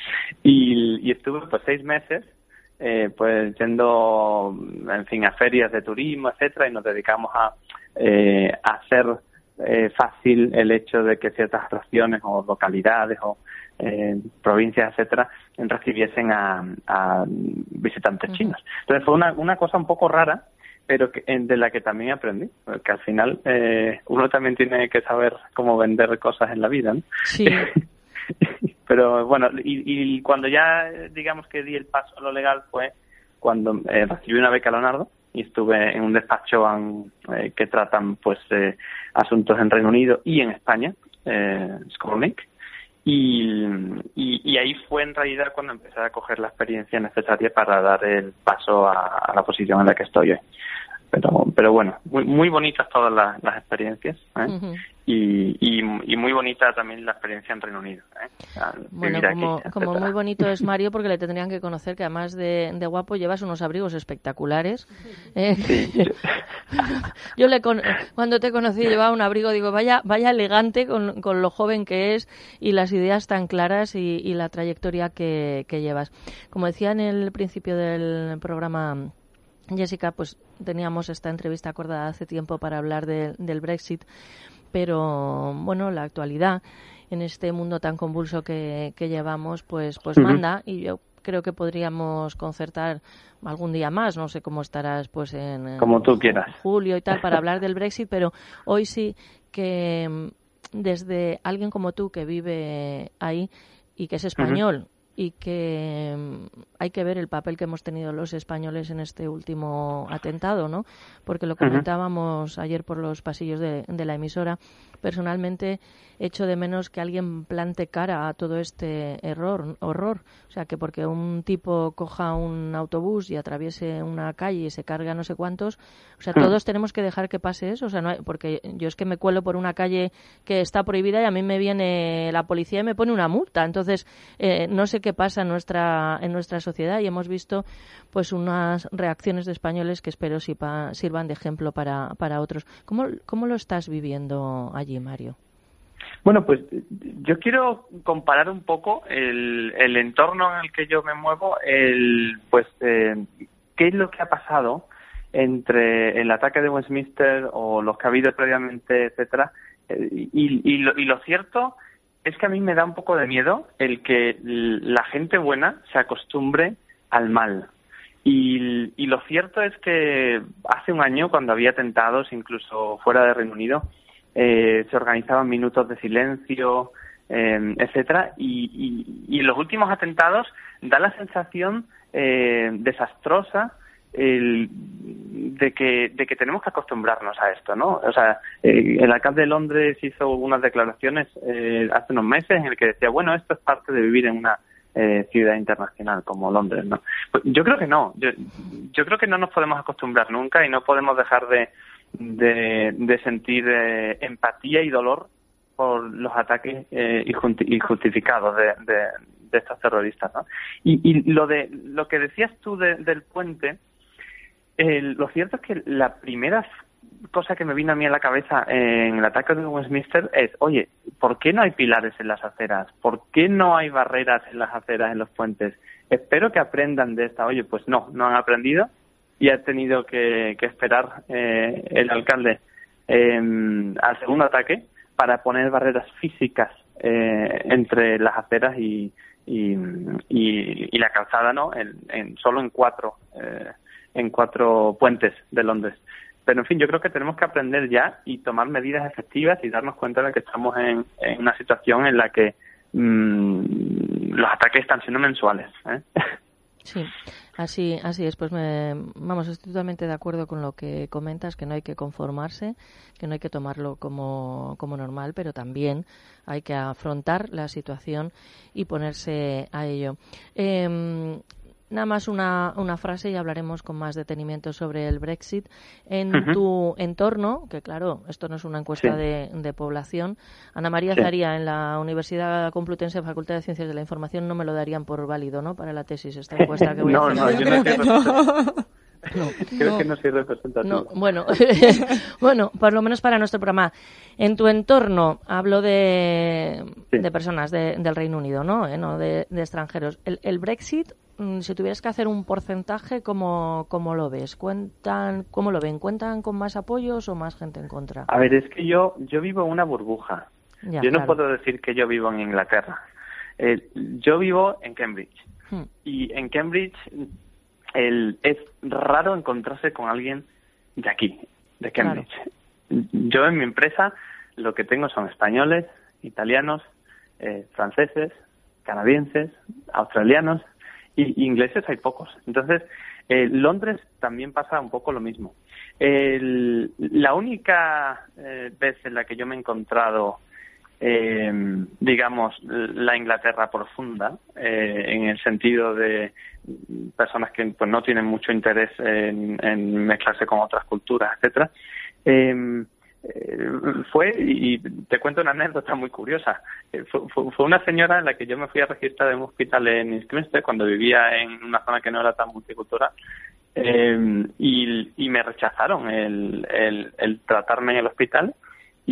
Y, y estuve pues seis meses eh, pues yendo, en fin, a ferias de turismo, etcétera, y nos dedicamos a, eh, a hacer eh, fácil el hecho de que ciertas regiones o localidades o eh, provincias, etcétera, recibiesen a, a visitantes chinos. Entonces fue una, una cosa un poco rara, pero que, en- de la que también aprendí, porque al final eh, uno también tiene que saber cómo vender cosas en la vida, ¿no? Sí. pero bueno, y, y cuando ya digamos que di el paso a lo legal fue cuando eh, recibí una beca Leonardo y estuve en un despacho eh, que tratan pues eh, asuntos en Reino Unido y en España, eh, Skolnick, y, y, y ahí fue en realidad cuando empecé a coger la experiencia necesaria para dar el paso a, a la posición en la que estoy hoy. Pero, pero bueno, muy, muy bonitas todas las, las experiencias ¿eh? Y, y, y muy bonita también la experiencia en Reino Unido. ¿eh? Bueno, aquí, como, como muy bonito es Mario, porque le tendrían que conocer que además de, de guapo llevas unos abrigos espectaculares. ¿eh? Yo le con- cuando te conocí llevaba un abrigo, digo, vaya, vaya elegante con, con lo joven que es y las ideas tan claras y, y la trayectoria que, que llevas. Como decía en el principio del programa Jessica, pues teníamos esta entrevista acordada hace tiempo para hablar de- del Brexit, pero bueno, la actualidad en este mundo tan convulso que, que llevamos, pues, pues manda. Y yo creo que podríamos concertar algún día más, no sé cómo estarás pues en, en Como tú quieras. julio y tal para hablar del Brexit, pero hoy sí que mm, desde alguien como tú que vive ahí y que es español y que mm, hay que ver el papel que hemos tenido los españoles en este último atentado, ¿no? Porque lo comentábamos ayer por los pasillos de, de la emisora. Personalmente echo de menos que alguien plante cara a todo este error, horror. O sea, que porque un tipo coja un autobús y atraviese una calle y se carga no sé cuántos, o sea, Hmm. todos tenemos que dejar que pase eso. O sea, no hay- porque yo es que me cuelo por una calle que está prohibida y a mí me viene la policía y me pone una multa. Entonces, eh, no sé qué pasa en nuestra, en nuestra sociedad y hemos visto pues unas reacciones de españoles que espero sirvan de ejemplo para, para otros. ¿Cómo, ¿Cómo lo estás viviendo allí, Mario? Bueno, pues yo quiero comparar un poco el, entorno en el que yo me muevo, el, pues, eh, qué es lo que ha pasado entre el ataque de Westminster o los que ha habido previamente, etcétera, eh, y, lo, y lo cierto es que a mí me da un poco de miedo el que la gente buena se acostumbre al mal. Y lo cierto es que hace un año, cuando había atentados, incluso fuera de Reino Unido, eh, se organizaban minutos de silencio, eh, etcétera, y, en los últimos atentados da la sensación eh, desastrosa el, de que, de que tenemos que acostumbrarnos a esto, ¿no? O sea, eh, el alcalde de Londres hizo unas declaraciones eh, hace unos meses en el que decía, bueno, esto es parte de vivir en una eh, ciudad internacional como Londres, ¿no? Pues yo creo que no. Yo, yo creo que no nos podemos acostumbrar nunca y no podemos dejar de, de, de sentir eh, empatía y dolor por los ataques eh, injusti- injustificados de, estos terroristas, ¿no? Y, y lo de lo que decías tú de- del puente, el- lo cierto es que la primera cosa que me vino a mí a la cabeza en el ataque de Westminster es, oye, ¿por qué no hay pilares en las aceras? ¿Por qué no hay barreras en las aceras, en los puentes? Espero que aprendan de esta. Oye, pues no, no han aprendido y ha tenido que, que esperar eh, el alcalde eh, al segundo ataque para poner barreras físicas eh, entre las aceras y, y, y- y la calzada, ¿no? En, en- solo en cuatro, eh, en cuatro puentes de Londres. Pero en fin, yo creo que tenemos que aprender ya y tomar medidas efectivas y darnos cuenta de que estamos en, en una situación en la que mm, los ataques están siendo mensuales. ¿eh? Sí, así, así es. Pues me, vamos, estoy totalmente de acuerdo con lo que comentas, que no hay que conformarse, que no hay que tomarlo como, como normal, pero también hay que afrontar la situación y ponerse a ello. Em, Nada más una, una frase y hablaremos con más detenimiento sobre el Brexit. En tu entorno, que claro, esto no es una encuesta Sí. de, de población, Ana María Sí. Zaría en la Universidad Complutense Facultad de Ciencias de la Información no me lo darían por válido, ¿no? Para la tesis, esta encuesta que voy No, a hacer. no, yo no Creo que no. Creo que no soy representativo. No, bueno, bueno, por lo menos para nuestro programa. En tu entorno, hablo de, de personas de- del Reino Unido, ¿no? Eh, no de, de extranjeros. El, el Brexit, si tuvieras que hacer un porcentaje, ¿cómo, ¿cómo lo ves? ¿Cuentan, ¿Cómo lo ven? ¿Cuentan con más apoyos o más gente en contra? A ver, es que yo, yo vivo en una burbuja. Ya, yo no claro. puedo decir que yo vivo en Inglaterra. Eh, yo vivo en Cambridge. Hmm. Y en Cambridge el, es raro encontrarse con alguien de aquí, de Cambridge. Yo en mi empresa lo que tengo son españoles, italianos, eh, franceses, canadienses, australianos y ingleses hay pocos. Entonces, eh, Londres también pasa un poco lo mismo. El- la única eh, vez en la que yo me he encontrado, eh, digamos, la Inglaterra profunda, eh, en el sentido de personas que pues, no tienen mucho interés en, mezclarse con otras culturas, etcétera, eh, fue, y te cuento una anécdota muy curiosa, Eh, fue, una señora en la que yo me fui a registrar en un hospital en Eastminster cuando vivía en una zona que no era tan multicultural eh, y, y me rechazaron el, el, el tratarme en el hospital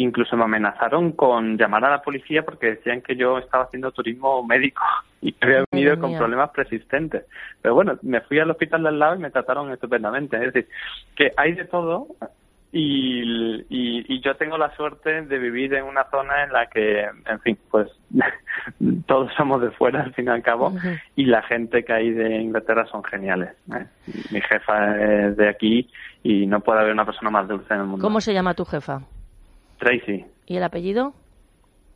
incluso me amenazaron con llamar a la policía porque decían que yo estaba haciendo turismo médico y que había venido con problemas persistentes. Pero bueno, me fui al hospital de al lado y me trataron estupendamente. Es decir, que hay de todo y, y, y yo tengo la suerte de vivir en una zona en la que, en fin, pues todos somos de fuera al fin y al cabo y la gente que hay de Inglaterra son geniales. ¿eh? Mi jefa es de aquí y no puede haber una persona más dulce en el mundo. ¿Cómo se llama tu jefa? Tracy. ¿Y el apellido?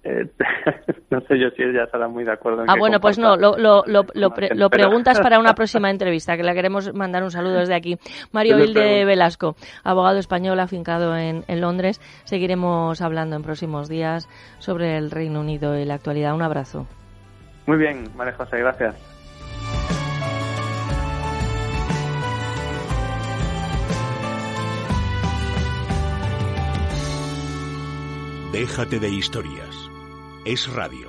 Eh, no sé yo si ella estará muy de acuerdo en Ah, que bueno, pues no, lo, lo, lo, lo, pre- información, lo pero- preguntas para una próxima entrevista, que le queremos mandar un saludo desde aquí. Mario pregunto. Velasco, abogado español afincado en, en Londres. Seguiremos hablando en próximos días sobre el Reino Unido y la actualidad. Un abrazo. Muy bien, María José, gracias. Déjate de historias. Es radio.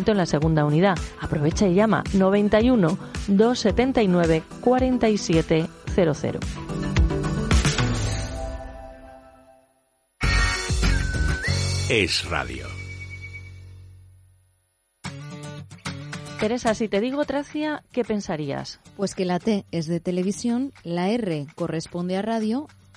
en la segunda unidad. Aprovecha y llama 91 279 4700. Es radio. Teresa, si te digo Tracia, ¿qué pensarías? Pues que la T es de televisión, la R corresponde a radio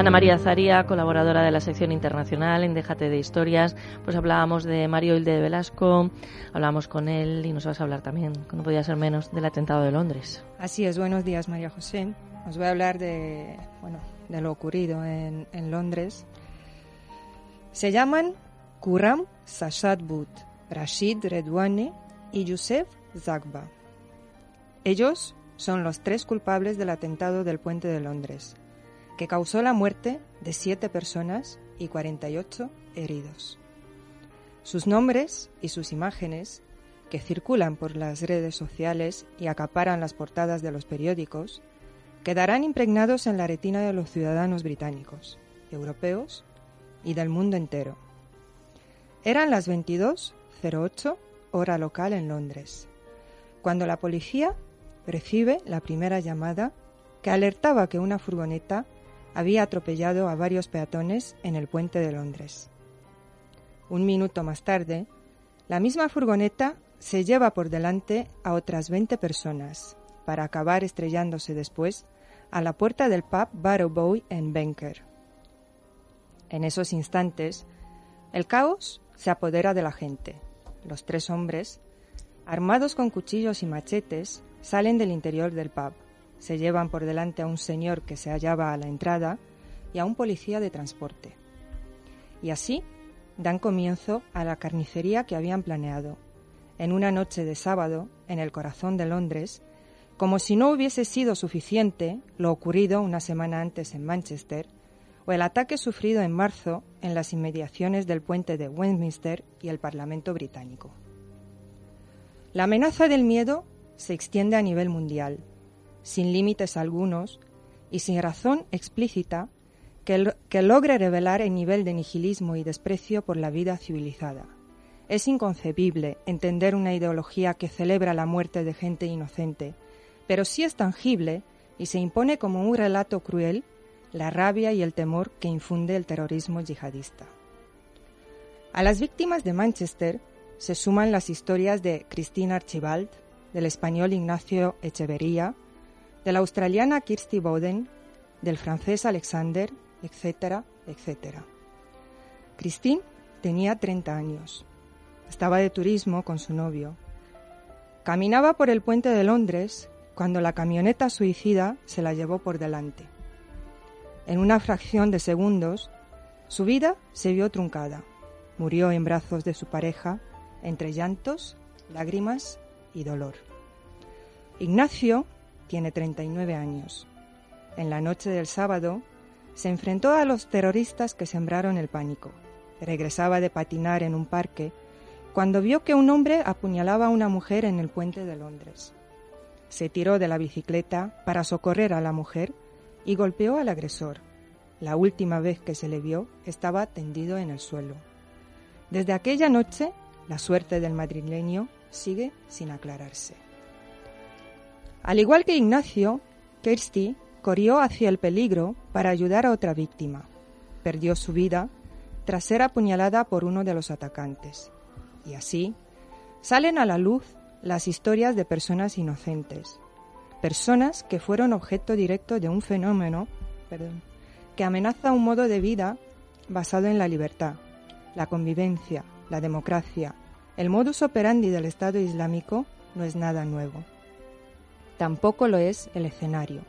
Ana María Zaría, colaboradora de la sección internacional en Déjate de Historias, pues hablábamos de Mario Hilde de Velasco, hablábamos con él y nos vas a hablar también, no podía ser menos, del atentado de Londres. Así es, buenos días María José. Os voy a hablar de, bueno, de lo ocurrido en, Londres. Se llaman Kuram Sashad Butt, Rashid Redouane y Youssef Zagba. Ellos son los tres culpables del atentado del puente de Londres que causó la muerte de siete personas y 48 heridos. Sus nombres y sus imágenes, que circulan por las redes sociales y acaparan las portadas de los periódicos, quedarán impregnados en la retina de los ciudadanos británicos, europeos y del mundo entero. Eran las 22.08 hora local en Londres, cuando la policía recibe la primera llamada que alertaba que una furgoneta había atropellado a varios peatones en el puente de Londres. Un minuto más tarde, la misma furgoneta se lleva por delante a otras 20 personas, para acabar estrellándose después a la puerta del pub Barrowboy en Banker. En esos instantes, el caos se apodera de la gente. Los tres hombres, armados con cuchillos y machetes, salen del interior del pub se llevan por delante a un señor que se hallaba a la entrada y a un policía de transporte. Y así dan comienzo a la carnicería que habían planeado, en una noche de sábado, en el corazón de Londres, como si no hubiese sido suficiente lo ocurrido una semana antes en Manchester, o el ataque sufrido en marzo en las inmediaciones del puente de Westminster y el Parlamento británico. La amenaza del miedo se extiende a nivel mundial, sin límites algunos y sin razón explícita que, logre revelar el nivel de nihilismo y desprecio por la vida civilizada. Es inconcebible entender una ideología que celebra la muerte de gente inocente, pero sí es tangible y se impone como un relato cruel la rabia y el temor que infunde el terrorismo yihadista. A las víctimas de Manchester se suman las historias de Cristina Archibald, del español Ignacio Echeverría, de la australiana Kirsty Bowden, del francés Alexander, etcétera, etcétera. Christine tenía 30 años. Estaba de turismo con su novio. Caminaba por el puente de Londres cuando la camioneta suicida se la llevó por delante. En una fracción de segundos, su vida se vio truncada. Murió en brazos de su pareja, entre llantos, lágrimas y dolor. Ignacio tiene 39 años. En la noche del sábado, se enfrentó a los terroristas que sembraron el pánico. Regresaba de patinar en un parque cuando vio que un hombre apuñalaba a una mujer en el puente de Londres. Se tiró de la bicicleta para socorrer a la mujer y golpeó al agresor. La última vez que se le vio estaba tendido en el suelo. Desde aquella noche, la suerte del madrileño sigue sin aclararse. Al igual que Ignacio, Kirsty corrió hacia el peligro para ayudar a otra víctima. Perdió su vida tras ser apuñalada por uno de los atacantes. Y así salen a la luz las historias de personas inocentes, personas que fueron objeto directo de un fenómeno perdón, que amenaza un modo de vida basado en la libertad, la convivencia, la democracia. El modus operandi del Estado Islámico no es nada nuevo. Tampoco lo es el escenario.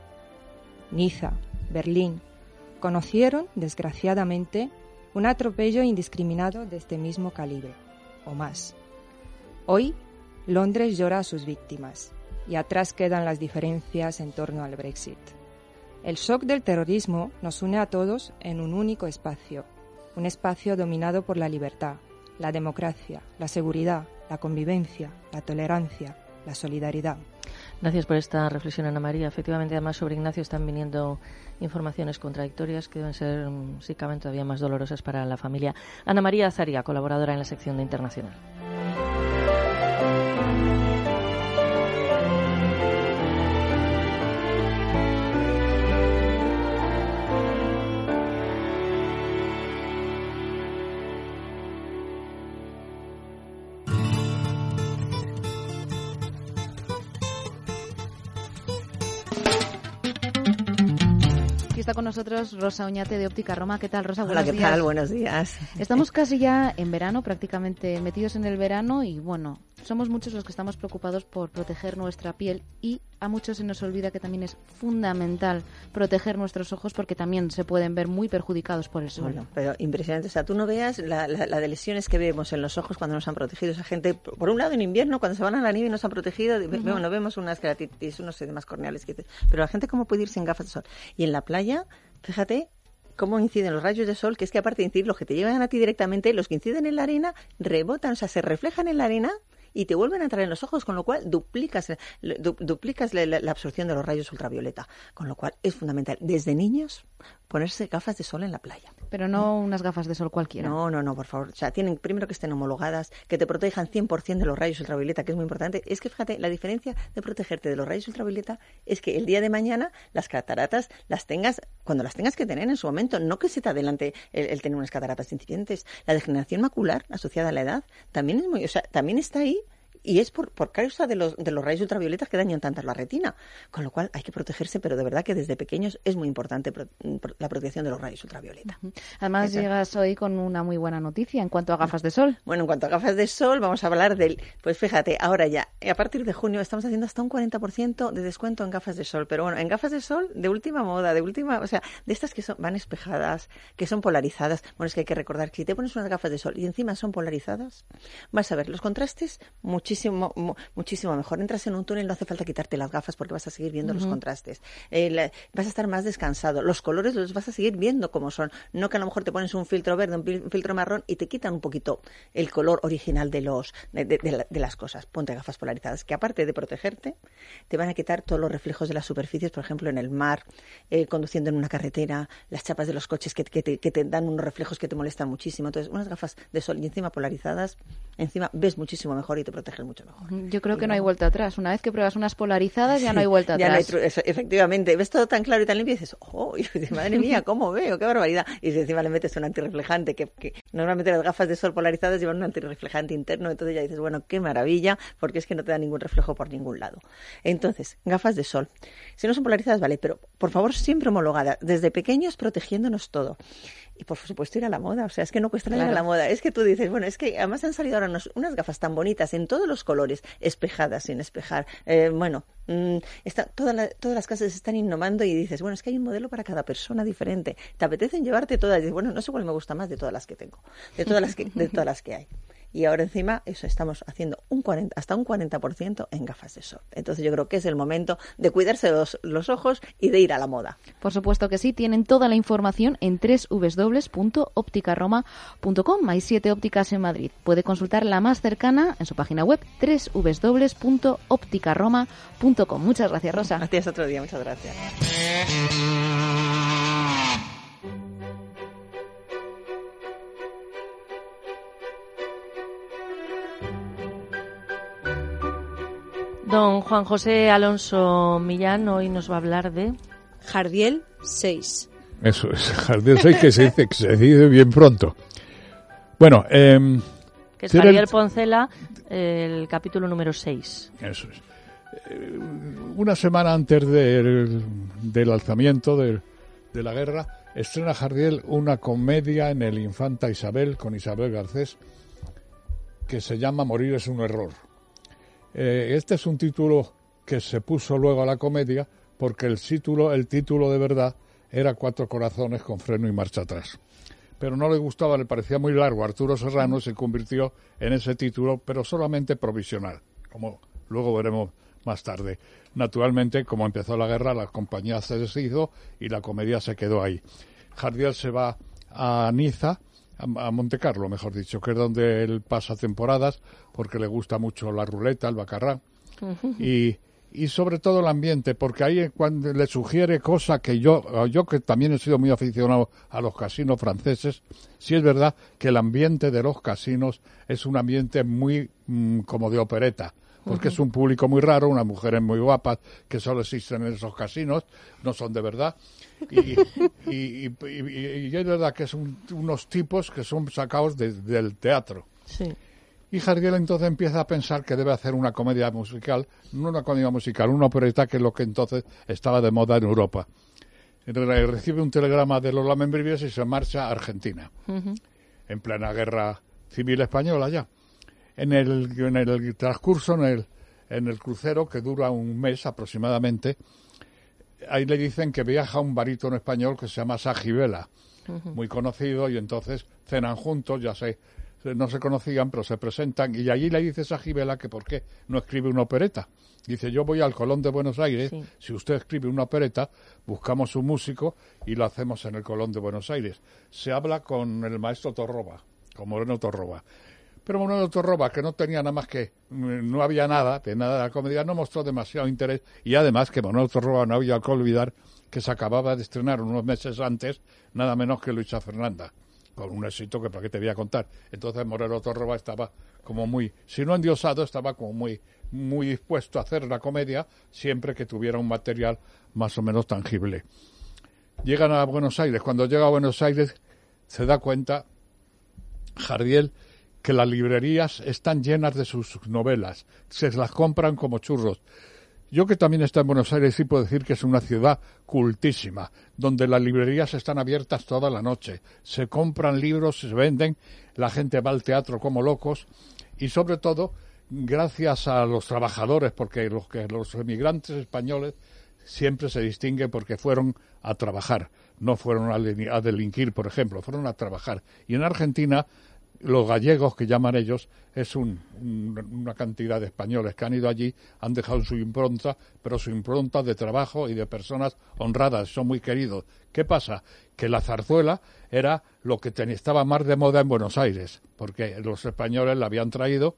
Niza, Berlín, conocieron, desgraciadamente, un atropello indiscriminado de este mismo calibre. o más. Hoy, Londres llora a sus víctimas y atrás quedan las diferencias en torno al Brexit. El shock del terrorismo nos une a todos en un único espacio, un espacio dominado por la libertad, la democracia, la seguridad, la convivencia, la tolerancia, la solidaridad. Gracias por esta reflexión, Ana María. Efectivamente, además sobre Ignacio están viniendo informaciones contradictorias que deben ser, mm, sí, caben todavía más dolorosas para la familia. Ana María Azaria, colaboradora en la sección de Internacional. Con nosotros Rosa Oñate de Óptica Roma. ¿Qué tal, Rosa? Hola, ¿qué días. tal? Buenos días. Estamos casi ya en verano, prácticamente metidos en el verano y bueno, somos muchos los que estamos preocupados por proteger nuestra piel y a muchos se nos olvida que también es fundamental proteger nuestros ojos porque también se pueden ver muy perjudicados por el sol. Bueno, pero impresionante. O sea, tú no veas la, la- la de lesiones que vemos en los ojos cuando nos han protegido. Esa gente, por un lado, en invierno, cuando se van a la nieve y nos han protegido, ve- Ujú. bueno, vemos unas keratitis, unos edemas corneales. Que, dices, pero la gente, ¿cómo puede ir sin gafas de sol? Y en la playa, fíjate cómo inciden los rayos de sol, que es que aparte de incidir los que te llegan a ti directamente, los que inciden en la arena rebotan, o sea, se reflejan en la arena y te vuelven a entrar en los ojos, con lo cual duplicas, du- duplicas la, absorción de los rayos ultravioleta. Con lo cual es fundamental, desde niños, ponerse gafas de sol en la playa. Pero no unas gafas de sol cualquiera. No, no, no, por favor. O sea, tienen primero que estén homologadas, que te protejan 100% de los rayos ultravioleta, que es muy importante. Es que fíjate, la diferencia de protegerte de los rayos ultravioleta es que el día de mañana las cataratas las tengas cuando las tengas que tener en su momento, no que se te adelante el, el tener unas cataratas incipientes. La degeneración macular asociada a la edad también es muy, o sea, también está ahí y es por, por causa de los, de los rayos ultravioletas que dañan tanto la retina. Con lo cual hay que protegerse, pero de verdad que desde pequeños es muy importante pro- pro- la protección de los rayos ultravioleta. Además llegas hoy con una muy buena noticia en cuanto a gafas de sol. Bueno, en cuanto a gafas de sol, vamos a hablar del. Pues fíjate, ahora ya, a partir de junio estamos haciendo hasta un 40% de descuento en gafas de sol. Pero bueno, en gafas de sol de última moda, de última. O sea, de estas que son, van espejadas, que son polarizadas. Bueno, es que hay que recordar que si te pones unas gafas de sol y encima son polarizadas, vas a ver los contrastes muchísimo, mu- muchísimo mejor. Entras en un túnel, no hace falta quitarte las gafas porque vas a seguir viendo los contrastes. Eh, la- vas a estar más descansado. Los colores los vas a seguir viendo como son. No que a lo mejor te pones un filtro verde, un filtro marrón y te quitan un poquito el color original de los de, de- de la- de las cosas. Ponte gafas polarizadas que aparte de protegerte, te van a quitar todos los reflejos de las superficies, por ejemplo, en el mar, eh, conduciendo en una carretera, las chapas de los coches que, que te, que te dan unos reflejos que te molestan muchísimo. Entonces, unas gafas de sol y encima polarizadas, encima ves muchísimo mejor y te mucho mejor. Yo creo que no hay vuelta atrás. Una vez que pruebas unas polarizadas ya no hay vuelta Ya no hay atrás. eso, efectivamente, ves todo tan claro y tan limpio y dices, oh, y dices, madre mía, ¿cómo veo? ¡Qué barbaridad! Y si encima le metes un antirreflejante, que, que normalmente las gafas de sol polarizadas llevan un antirreflejante interno, entonces ya dices, bueno, qué maravilla, porque es que no te da ningún reflejo por ningún lado. Entonces, gafas de sol. Si no son polarizadas, vale, pero por favor siempre homologadas, desde pequeños protegiéndonos todo. Y por supuesto ir a la moda, o sea, es que no cuesta nada ir a la moda. Es que tú dices, bueno, es que además han salido ahora unos- unas gafas tan bonitas en todos los colores, espejadas, sin espejar. Eh, bueno, mm, está, toda la- todas las casas están innovando y dices, bueno, es que hay un modelo para cada persona diferente. Te apetecen llevarte todas. Y dices, bueno, no sé cuál me gusta más de todas las que tengo, de todas las que, de todas las que hay. Y ahora encima, eso, estamos haciendo un 40, hasta un 40% en gafas de sol. Entonces yo creo que es el momento de cuidarse los, los ojos y de ir a la moda. Por supuesto que sí, tienen toda la información en www.opticaroma.com. Hay siete ópticas en Madrid. Puede consultar la más cercana en su página web www.opticaroma.com. Muchas gracias, Rosa. Gracias otro día, muchas gracias. Don Juan José Alonso Millán hoy nos va a hablar de... Jardiel 6. Eso es, Jardín 6 que se dice, que se dice bien pronto. Bueno, eh, Que es tiene el- Javier Poncela, el capítulo número 6. Eso es. Eh, Una semana antes del, del alzamiento de, de la guerra, estrena Jardiel una comedia en el Infanta Isabel con Isabel Garcés que se llama Morir es un error. Eh, este es un título que se puso luego a la comedia porque el título, el título de verdad era Cuatro corazones con freno y marcha atrás. pero no le gustaba, le parecía muy largo Arturo Serrano se convirtió en ese título, pero solamente provisional, como luego veremos más tarde. Naturalmente, como empezó la guerra, la compañía se deshizo y la comedia se quedó ahí. Jardiel se va a Niza, a, a Monte Carlo, mejor dicho, que es donde él pasa temporadas, porque le gusta mucho la ruleta, el bacarrá, y, y sobre todo el ambiente, porque ahí cuando le sugiere cosas que yo, yo que también he sido muy aficionado a los casinos franceses, sí es verdad que el ambiente de los casinos es un ambiente muy mm, como de opereta, porque es un público muy raro, unas mujeres muy guapas que solo existen en esos casinos, no son de verdad, y, y, y- y- y es verdad que son unos tipos que son sacados de- del teatro. Sí. Y Jardiel entonces empieza a pensar que debe hacer una comedia musical, no una comedia musical, una opereta que es lo que entonces estaba de moda en Europa. Re- Recibe un telegrama de Lola Membrives y se marcha a Argentina, en plena guerra civil española ya. En el, en el transcurso, en el, en el crucero, que dura un mes aproximadamente, ahí le dicen que viaja un barítono español que se llama Sajibela, muy conocido, y entonces cenan juntos, ya sé, no se conocían, pero se presentan, y allí le dice Sajibela que por qué no escribe una opereta. Dice, yo voy al Colón de Buenos Aires, si usted escribe una opereta, buscamos un músico y lo hacemos en el Colón de Buenos Aires. Se habla con el maestro Torroba, con Moreno Torroba. Pero Moreno Torroba, que no tenía nada más que, mm, no había nada, de nada de la comedia, no mostró demasiado interés, y además que Moreno Torroba no había que olvidar que se acababa de estrenar unos meses antes, nada menos que Luisa Fernanda con un éxito que para qué te voy a contar. Entonces Moreno Torroba estaba como muy, si no endiosado, estaba como muy, muy dispuesto a hacer la comedia siempre que tuviera un material más o menos tangible. Llegan a Buenos Aires. Cuando llega a Buenos Aires se da cuenta Jardiel que las librerías están llenas de sus novelas, se las compran como churros. Yo que también estoy en Buenos Aires sí puedo decir que es una ciudad cultísima, donde las librerías están abiertas toda la noche, se compran libros, se venden, la gente va al teatro como locos y sobre todo gracias a los trabajadores, porque los, que los emigrantes españoles siempre se distinguen porque fueron a trabajar, no fueron a, a delinquir, por ejemplo, fueron a trabajar. Y en Argentina los gallegos, que llaman ellos, es un- un- una cantidad de españoles que han ido allí, han dejado su impronta, pero su impronta de trabajo y de personas honradas, son muy queridos. ¿Qué pasa? Que la zarzuela era lo que ten- estaba más de moda en Buenos Aires, porque los españoles la habían traído,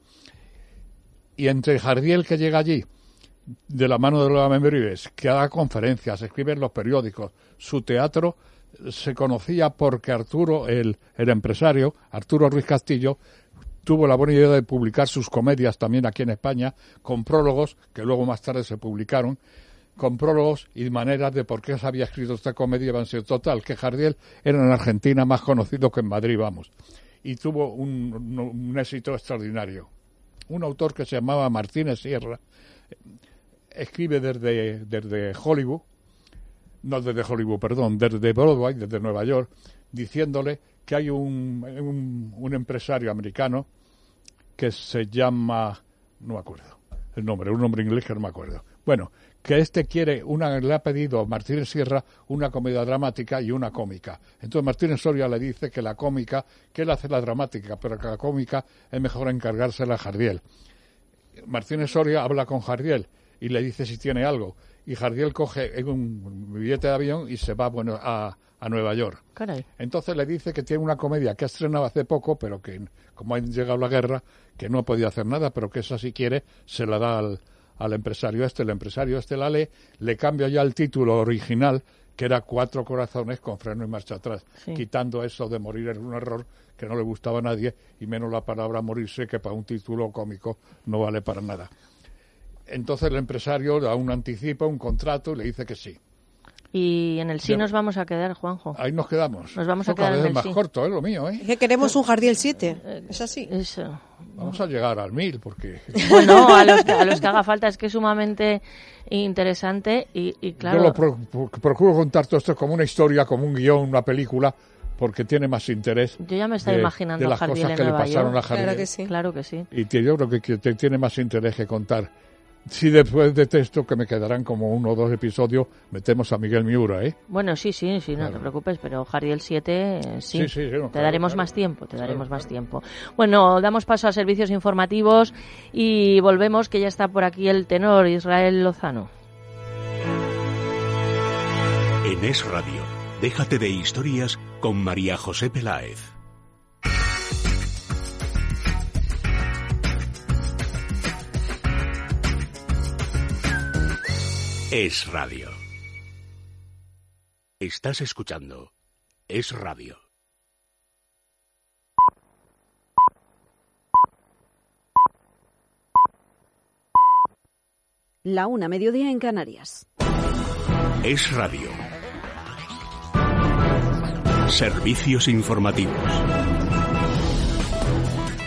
y entre Jardiel que llega allí, de la mano de Lola Membrives, que da conferencias, escribe en los periódicos, su teatro se conocía porque Arturo, el, el empresario, Arturo Ruiz Castillo, tuvo la buena idea de publicar sus comedias también aquí en España, con prólogos, que luego más tarde se publicaron, con prólogos y maneras de por qué se había escrito esta comedia a ser total, que Jardiel era en Argentina más conocido que en Madrid, vamos, y tuvo un, éxito extraordinario. Un autor que se llamaba Martínez Sierra, escribe desde, desde Hollywood, no desde Hollywood, perdón, desde Broadway, desde Nueva York, diciéndole que hay un, un, empresario americano que se llama, no me acuerdo el nombre, un nombre inglés que no me acuerdo. Bueno, que este quiere, una, le ha pedido a Martínez Sierra una comedia dramática y una cómica. Entonces Martínez Soria le dice que la cómica, que él hace la dramática, pero que la cómica es mejor encargársela a Jardiel. Martínez Soria habla con Jardiel y le dice si tiene algo. Y Jardiel coge un billete de avión y se va bueno, a, a Nueva York. Caray. Entonces le dice que tiene una comedia que ha estrenado hace poco, pero que como ha llegado la guerra, que no ha podido hacer nada, pero que esa si quiere se la da al, al empresario este. El empresario este la lee, le cambia ya el título original, que era Cuatro Corazones con freno y marcha atrás, Sí. quitando eso de morir en un error que no le gustaba a nadie, y menos la palabra morirse, que para un título cómico no vale para nada. Entonces el empresario da un anticipo, un contrato, y le dice que sí. Y en el sí nos vamos a quedar, Juanjo. Ahí nos quedamos. Nos vamos a cada quedar en vez el más sí. corto, es lo mío, ¿eh? Es que queremos un Jardiel 7. Es así. Eso. Vamos a llegar al mil, porque... Bueno, a los, que, a los que haga falta es que es sumamente interesante y, y claro. Yo lo pro- pro- procuro contar todo esto como una historia, como un guion, una película, porque tiene más interés. Yo ya me estoy de- imaginando de a las Jardiel cosas en que le Nueva pasaron York. a Jardiel. Claro que sí. Claro que sí. Y yo creo que, que te- tiene más interés que contar si después de texto, que me quedarán como uno o dos episodios, metemos a Miguel Miura, ¿eh? Bueno, sí, sí, sí, no te preocupes, pero Jariel 7, eh, sí, Sí, sí, sí, no, te claro, daremos claro. más tiempo, te daremos más tiempo. Bueno, damos paso a servicios informativos y volvemos, que ya está por aquí el tenor Israel Lozano. En Es Radio, déjate de historias con María José Peláez. Es Radio. Estás escuchando Es Radio. La una mediodía en Canarias. Es Radio. Servicios informativos.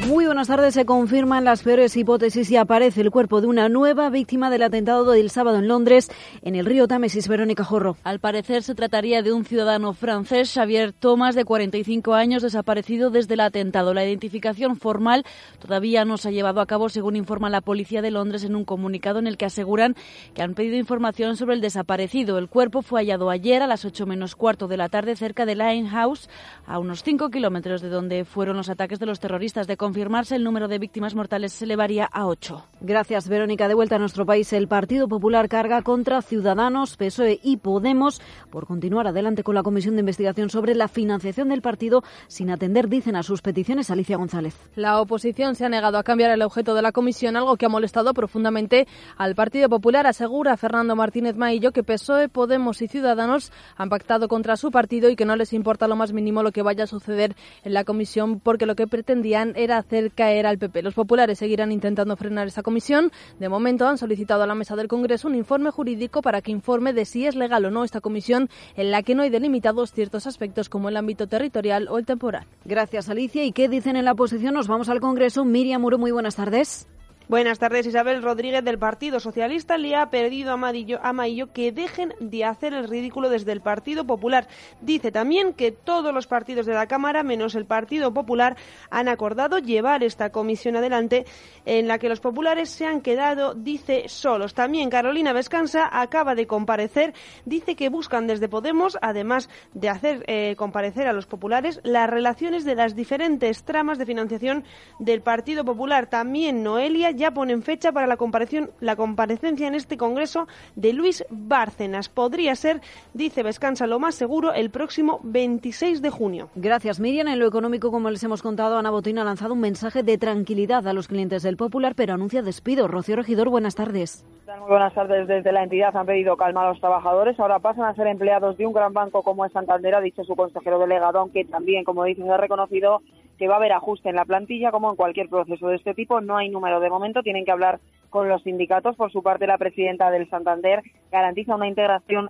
Muy buenas tardes. Se confirman las peores hipótesis y aparece el cuerpo de una nueva víctima del atentado del sábado en Londres, en el río Támesis. Verónica Jorro. Al parecer se trataría de un ciudadano francés, Xavier Thomas, de 45 años, desaparecido desde el atentado. La identificación formal todavía no se ha llevado a cabo, según informa la policía de Londres en un comunicado en el que aseguran que han pedido información sobre el desaparecido. El cuerpo fue hallado ayer a las 8 menos cuarto de la tarde cerca de Limehouse, a unos 5 kilómetros de donde fueron los ataques de los terroristas. De confirmarse, el número de víctimas mortales se elevaría a 8. Gracias, Verónica. De vuelta a nuestro país, el Partido Popular carga contra Ciudadanos, PSOE y Podemos por continuar adelante con la comisión de investigación sobre la financiación del partido sin atender, dicen, a sus peticiones. Alicia González. La oposición se ha negado a cambiar el objeto de la comisión, algo que ha molestado profundamente al Partido Popular. Asegura Fernando Martínez Maillo que PSOE, Podemos y Ciudadanos han pactado contra su partido y que no les importa lo más mínimo lo que vaya a suceder en la comisión porque lo que pretendían era hacer caer al PP. Los populares seguirán intentando frenar esa comisión. De momento han solicitado a la mesa del Congreso un informe jurídico para que informe de si es legal o no esta comisión en la que no hay delimitados ciertos aspectos como el ámbito territorial o el temporal. Gracias, Alicia. ¿Y qué dicen en la oposición? Nos vamos al Congreso. Miriam Muro, muy buenas tardes. Buenas tardes. Isabel Rodríguez del Partido Socialista le ha pedido a Maillo, a Maillo que dejen de hacer el ridículo desde el Partido Popular. Dice también que todos los partidos de la Cámara, menos el Partido Popular, han acordado llevar esta comisión adelante en la que los populares se han quedado, dice, solos. También Carolina Vescansa acaba de comparecer. Dice que buscan desde Podemos, además de hacer eh, comparecer a los populares, las relaciones de las diferentes tramas de financiación del Partido Popular. También Noelia ya ponen fecha para la, comparación, la comparecencia en este Congreso de Luis Bárcenas. Podría ser, dice Vescansa, lo más seguro, el próximo 26 de junio. Gracias, Miriam. En lo económico, como les hemos contado, Ana Botín ha lanzado un mensaje de tranquilidad a los clientes del Popular, pero anuncia despido. Rocío Regidor, buenas tardes. Muy buenas tardes. Desde la entidad han pedido calma a los trabajadores. Ahora pasan a ser empleados de un gran banco como es Santander, ha dicho su consejero delegado, aunque también, como dicen, ha reconocido que va a haber ajuste en la plantilla, como en cualquier proceso de este tipo. No hay número de momento, tienen que hablar con los sindicatos. Por su parte, la presidenta del Santander garantiza una integración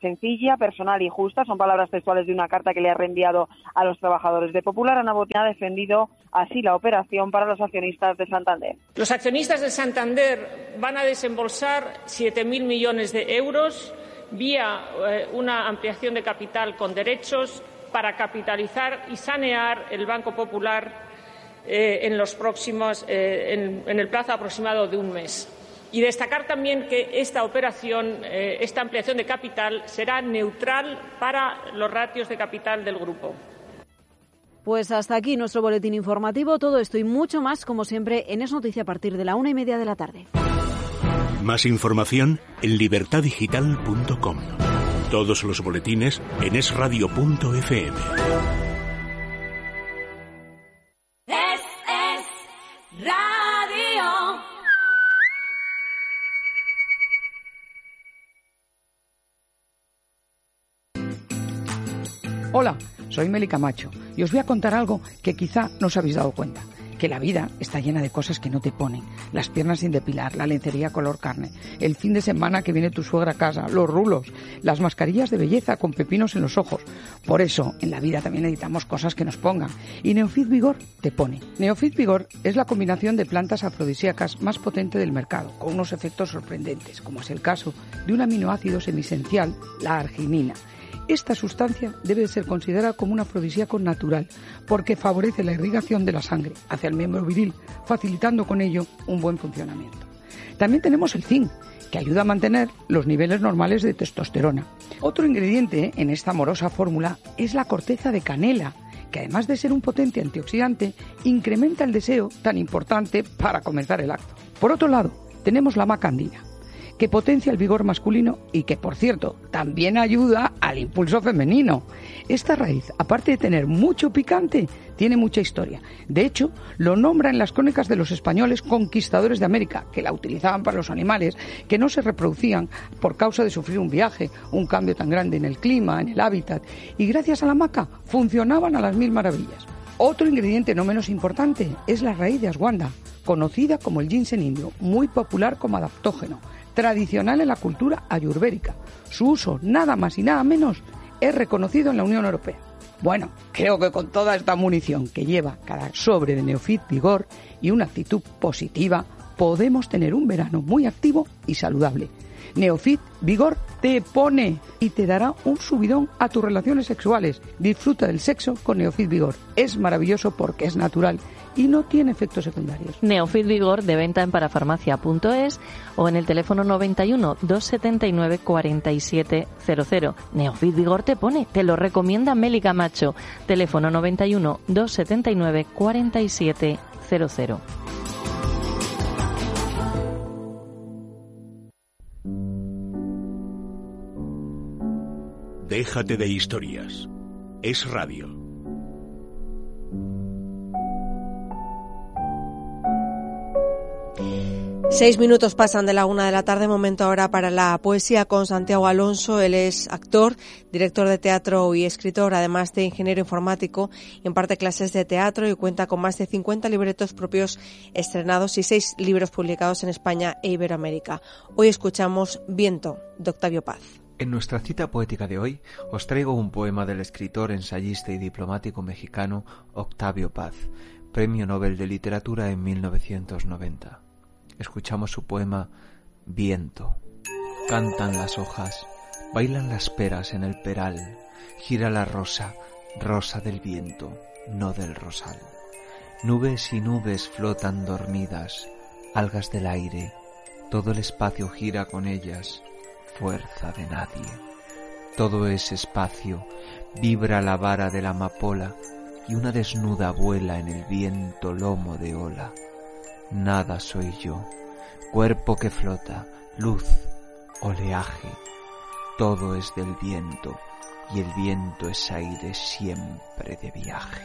sencilla, personal y justa. Son palabras textuales de una carta que le ha reenviado a los trabajadores de Popular. Ana Botín ha defendido así la operación para los accionistas de Santander. Los accionistas de Santander van a desembolsar 7.000 millones de euros vía eh, una ampliación de capital con derechos para capitalizar y sanear el Banco Popular eh, en, los próximos, eh, en, en, el plazo aproximado de un mes. Y destacar también que esta operación, eh, esta ampliación de capital, será neutral para los ratios de capital del grupo. Pues hasta aquí nuestro boletín informativo. Todo esto y mucho más, como siempre, en Es Noticia a partir de la una y media de la tarde. Más información en libertadigital.com. Todos los boletines en esradio.fm. Es, es radio. Hola, soy Meli Camacho y os voy a contar algo que quizá no os habéis dado cuenta. Que la vida está llena de cosas que no te ponen. Las piernas sin depilar, la lencería color carne, el fin de semana que viene tu suegra a casa, los rulos, las mascarillas de belleza con pepinos en los ojos. Por eso, en la vida también necesitamos cosas que nos pongan. Y Neofit Vigor te pone. Neofit Vigor es la combinación de plantas afrodisíacas más potente del mercado, con unos efectos sorprendentes, como es el caso de un aminoácido semisencial, la arginina esta sustancia debe ser considerada como un afrodisíaco natural porque favorece la irrigación de la sangre hacia el miembro viril, facilitando con ello un buen funcionamiento. También tenemos el zinc, que ayuda a mantener los niveles normales de testosterona. Otro ingrediente en esta amorosa fórmula es la corteza de canela, que además de ser un potente antioxidante, incrementa el deseo tan importante para comenzar el acto. Por otro lado, tenemos la macandina, que potencia el vigor masculino y que, por cierto, también ayuda al impulso femenino. Esta raíz, aparte de tener mucho picante, tiene mucha historia. De hecho, lo nombra en las crónicas de los españoles conquistadores de América, que la utilizaban para los animales que no se reproducían por causa de sufrir un viaje, un cambio tan grande en el clima, en el hábitat, y gracias a la maca funcionaban a las mil maravillas. Otro ingrediente no menos importante es la raíz de aswanda, conocida como el ginseng indio, muy popular como adaptógeno tradicional en la cultura ayurvédica. Su uso, nada más y nada menos, es reconocido en la Unión Europea. Bueno, creo que con toda esta munición que lleva cada sobre de Neofit Vigor y una actitud positiva, podemos tener un verano muy activo y saludable. Neofit Vigor te pone y te dará un subidón a tus relaciones sexuales. Disfruta del sexo con Neofit Vigor. Es maravilloso porque es natural y no tiene efectos secundarios. Neofit Vigor de venta en parafarmacia.es o en el teléfono 91 279 4700. Neofit Vigor te pone, te lo recomienda Meli Camacho. Teléfono 91 279 4700. Déjate de historias. Es radio. Seis minutos pasan de la una de la tarde, momento ahora para la poesía con Santiago Alonso. Él es actor, director de teatro y escritor, además de ingeniero informático. Imparte clases de teatro y cuenta con más de 50 libretos propios estrenados y seis libros publicados en España e Iberoamérica. Hoy escuchamos Viento, de Octavio Paz. En nuestra cita poética de hoy os traigo un poema del escritor, ensayista y diplomático mexicano Octavio Paz, Premio Nobel de Literatura en 1990 escuchamos su poema Viento. Cantan las hojas, bailan las peras en el peral, gira la rosa, rosa del viento, no del rosal. Nubes y nubes flotan dormidas, algas del aire, todo el espacio gira con ellas, fuerza de nadie. Todo ese espacio vibra la vara de la amapola y una desnuda vuela en el viento lomo de ola nada soy yo, cuerpo que flota, luz, oleaje, todo es del viento y el viento es aire siempre de viaje.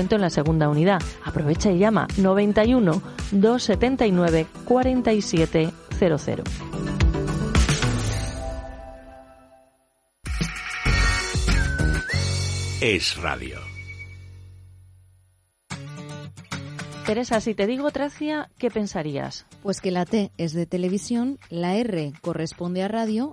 en la segunda unidad. Aprovecha y llama 91 279 4700. Es radio. Teresa, si te digo Tracia, ¿qué pensarías? Pues que la T es de televisión, la R corresponde a radio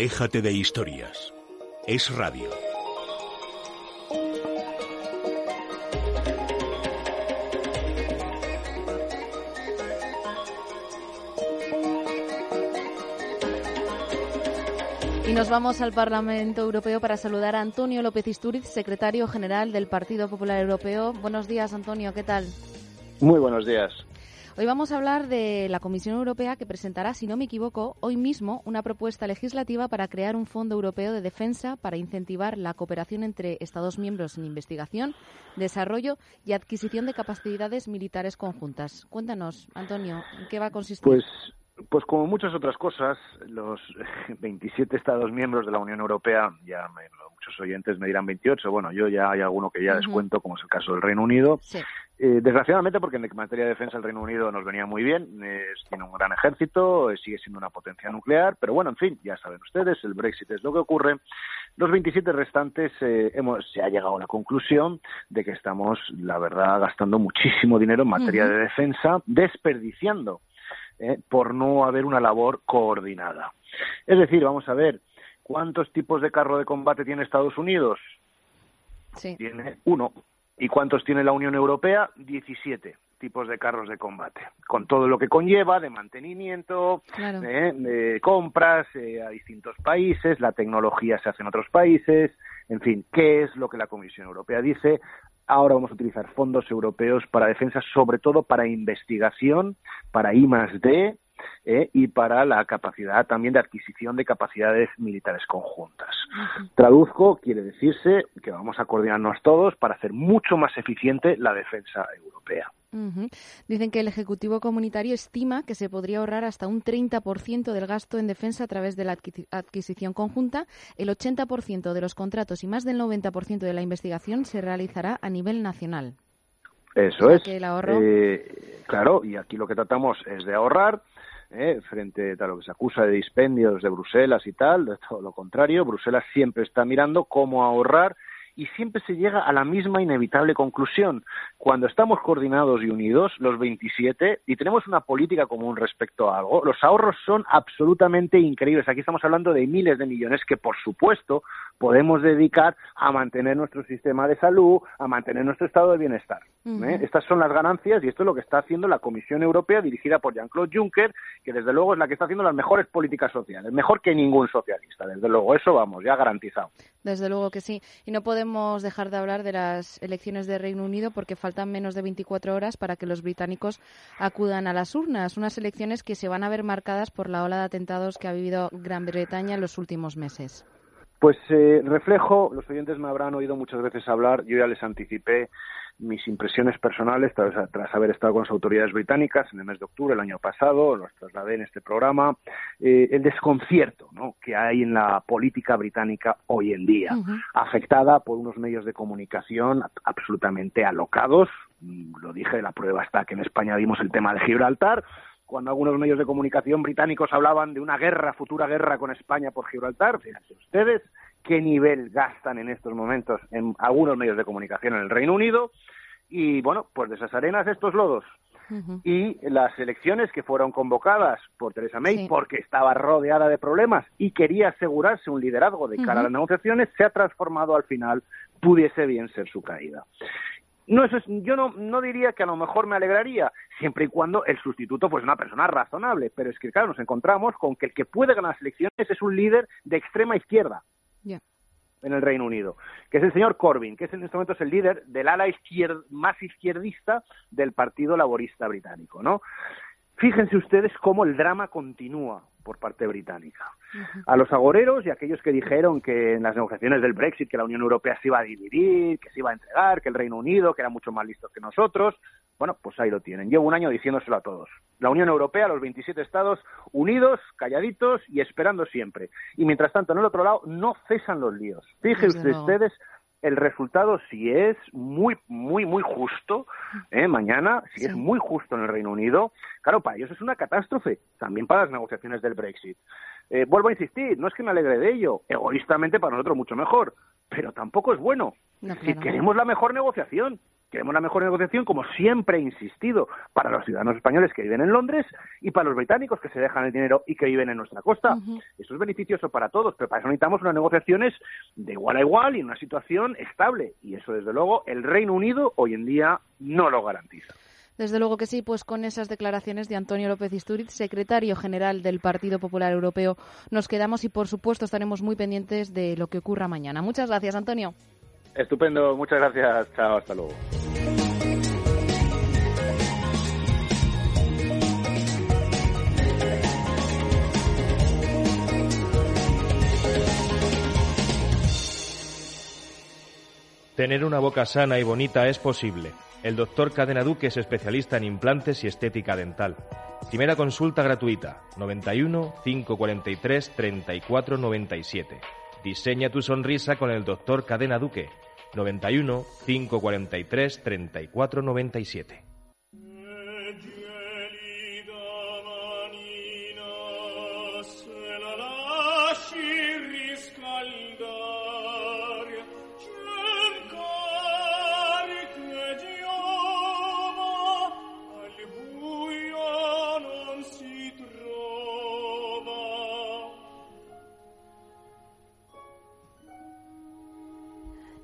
Déjate de historias. Es radio. Y nos vamos al Parlamento Europeo para saludar a Antonio López Istúriz, secretario general del Partido Popular Europeo. Buenos días, Antonio, ¿qué tal? Muy buenos días. Hoy vamos a hablar de la Comisión Europea que presentará, si no me equivoco, hoy mismo una propuesta legislativa para crear un Fondo Europeo de Defensa para incentivar la cooperación entre Estados miembros en investigación, desarrollo y adquisición de capacidades militares conjuntas. Cuéntanos, Antonio, ¿en qué va a consistir? Pues pues como muchas otras cosas, los 27 Estados miembros de la Unión Europea, ya muchos oyentes me dirán 28, bueno, yo ya hay alguno que ya descuento, como es el caso del Reino Unido, Sí. Eh, desgraciadamente, porque en materia de defensa el Reino Unido nos venía muy bien, tiene un gran ejército, eh, sigue siendo una potencia nuclear, pero bueno, en fin, ya saben ustedes, el Brexit es lo que ocurre. Los 27 restantes eh, hemos, se ha llegado a la conclusión de que estamos, la verdad, gastando muchísimo dinero en materia de defensa, desperdiciando eh, por no haber una labor coordinada. Es decir, vamos a ver, ¿cuántos tipos de carro de combate tiene Estados Unidos? Tiene uno. ¿Y cuántos tiene la Unión Europea? 17 tipos de carros de combate, con todo lo que conlleva de mantenimiento, Claro. eh, de compras eh, a distintos países, la tecnología se hace en otros países, en fin, ¿qué es lo que la Comisión Europea dice? Ahora vamos a utilizar fondos europeos para defensa, sobre todo para investigación, para I más D, eh, y para la capacidad también de adquisición de capacidades militares conjuntas. Traduzco, quiere decirse que vamos a coordinarnos todos para hacer mucho más eficiente la defensa europea. Dicen que el Ejecutivo Comunitario estima que se podría ahorrar hasta un 30% del gasto en defensa a través de la adquisi- adquisición conjunta. El 80% de los contratos y más del 90% de la investigación se realizará a nivel nacional. Eso O sea es. que el ahorro- Eh, claro, y aquí lo que tratamos es de ahorrar. Eh, frente a lo que se acusa de dispendios de Bruselas y tal, de todo lo contrario, Bruselas siempre está mirando cómo ahorrar y siempre se llega a la misma inevitable conclusión. Cuando estamos coordinados y unidos, los 27, y tenemos una política común respecto a algo, los ahorros son absolutamente increíbles. Aquí estamos hablando de miles de millones que, por supuesto, podemos dedicar a mantener nuestro sistema de salud, a mantener nuestro estado de bienestar. ¿eh? Estas son las ganancias y esto es lo que está haciendo la Comisión Europea dirigida por Jean-Claude Juncker, que desde luego es la que está haciendo las mejores políticas sociales, mejor que ningún socialista, desde luego, eso vamos, ya garantizado. Desde luego que sí. Y no podemos dejar de hablar de las elecciones de Reino Unido porque faltan menos de 24 horas para que los británicos acudan a las urnas. Unas elecciones que se van a ver marcadas por la ola de atentados que ha vivido Gran Bretaña en los últimos meses. Pues eh, reflejo, los oyentes me habrán oído muchas veces hablar, yo ya les anticipé mis impresiones personales tras, tras haber estado con las autoridades británicas en el mes de octubre del año pasado, los trasladé en este programa, eh, el desconcierto ¿no? que hay en la política británica hoy en día, afectada por unos medios de comunicación absolutamente alocados, Mm, lo dije, la prueba está que en España vimos el tema de Gibraltar, cuando algunos medios de comunicación británicos hablaban de una guerra, futura guerra con España por Gibraltar, fíjense ustedes qué nivel gastan en estos momentos en algunos medios de comunicación en el Reino Unido, y bueno, pues de esas arenas estos lodos. Y las elecciones que fueron convocadas por Theresa May, Sí. porque estaba rodeada de problemas y quería asegurarse un liderazgo de cara a las negociaciones, se ha transformado al final, pudiese bien ser su caída. No, eso es, yo no, no diría que a lo mejor me alegraría, siempre y cuando el sustituto pues una persona razonable, pero es que claro, nos encontramos con que el que puede ganar las elecciones es un líder de extrema izquierda en el Reino Unido, que es el señor Corbyn, que es en este momento es el líder del ala izquier- más izquierdista del Partido Laborista británico, ¿no? Fíjense ustedes cómo el drama continúa por parte británica. A los agoreros y a aquellos que dijeron que en las negociaciones del Brexit que la Unión Europea se iba a dividir, que se iba a entregar, que el Reino Unido, que era mucho más listo que nosotros, bueno, pues ahí lo tienen. Llevo un año diciéndoselo a todos. La Unión Europea, los 27 Estados unidos, calladitos y esperando siempre. Y mientras tanto, en el otro lado, no cesan los líos. Fíjense ustedes el resultado si es muy muy muy justo ¿eh? mañana si es muy justo en el Reino Unido claro para ellos es una catástrofe también para las negociaciones del Brexit. Eh, vuelvo a insistir no es que me alegre de ello egoístamente para nosotros mucho mejor pero tampoco es bueno. No, si queremos la mejor negociación queremos la mejor negociación como siempre he insistido para los ciudadanos españoles que viven en Londres y para los británicos que se dejan el dinero y que viven en nuestra costa eso es beneficioso para todos, pero para eso necesitamos unas negociaciones de igual a igual y en una situación estable. Y eso, desde luego, el Reino Unido hoy en día no lo garantiza. Desde luego que sí, pues con esas declaraciones de Antonio López Istúriz, secretario general del Partido Popular Europeo, nos quedamos y por supuesto estaremos muy pendientes de lo que ocurra mañana. Muchas gracias, Antonio. Estupendo, muchas gracias. Chao, hasta luego. Tener una boca sana y bonita es posible. El doctor Cadena Duque es especialista en implantes y estética dental. Primera consulta gratuita, 91 543 34 97. Diseña tu sonrisa con el doctor Cadena Duque, 91 543 34 97.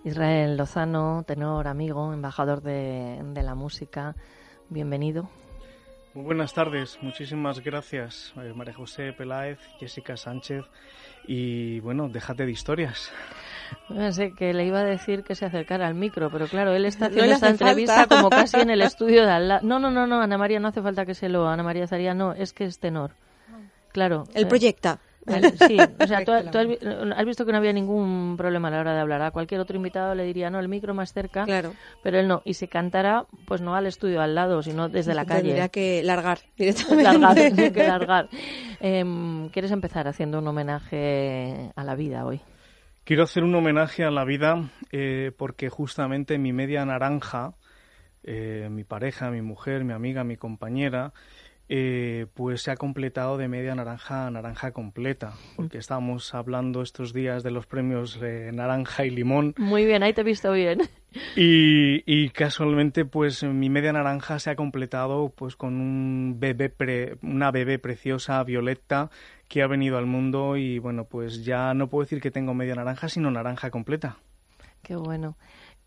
Israel Lozano, tenor, amigo, embajador de, de la música, bienvenido. Muy buenas tardes, muchísimas gracias eh, María José Peláez, Jessica Sánchez y bueno, déjate de historias. No sé, que le iba a decir que se acercara al micro, pero claro, él está haciendo esta entrevista como casi en el estudio de al lado. No, no, no, no, Ana María, no hace falta que se lo... Ana María Zaría, no, es que es tenor. Claro. El eh, proyecta. Vale, sí, o sea, tú, tú has, vi- has visto que no había ningún problema a la hora de hablar. A cualquier otro invitado le diría, no, el micro más cerca, Claro. pero él no. Y si cantara, pues no al estudio al lado, sino desde la calle. Tendría que largar directamente. Largar, tendría que largar. Em, ¿Quieres empezar haciendo un homenaje a la vida hoy? Quiero hacer un homenaje a la vida eh, porque justamente mi media naranja, eh, mi pareja, mi mujer, mi amiga, mi compañera, eh, pues se ha completado de media naranja a naranja completa, porque estábamos hablando estos días de los premios eh, naranja y limón Muy bien, ahí te he visto bien. y, y casualmente pues mi media naranja se ha completado pues con un bebé pre- una bebé preciosa violeta que ha venido al mundo y bueno pues ya no puedo decir que tengo media naranja sino naranja completa. Qué bueno.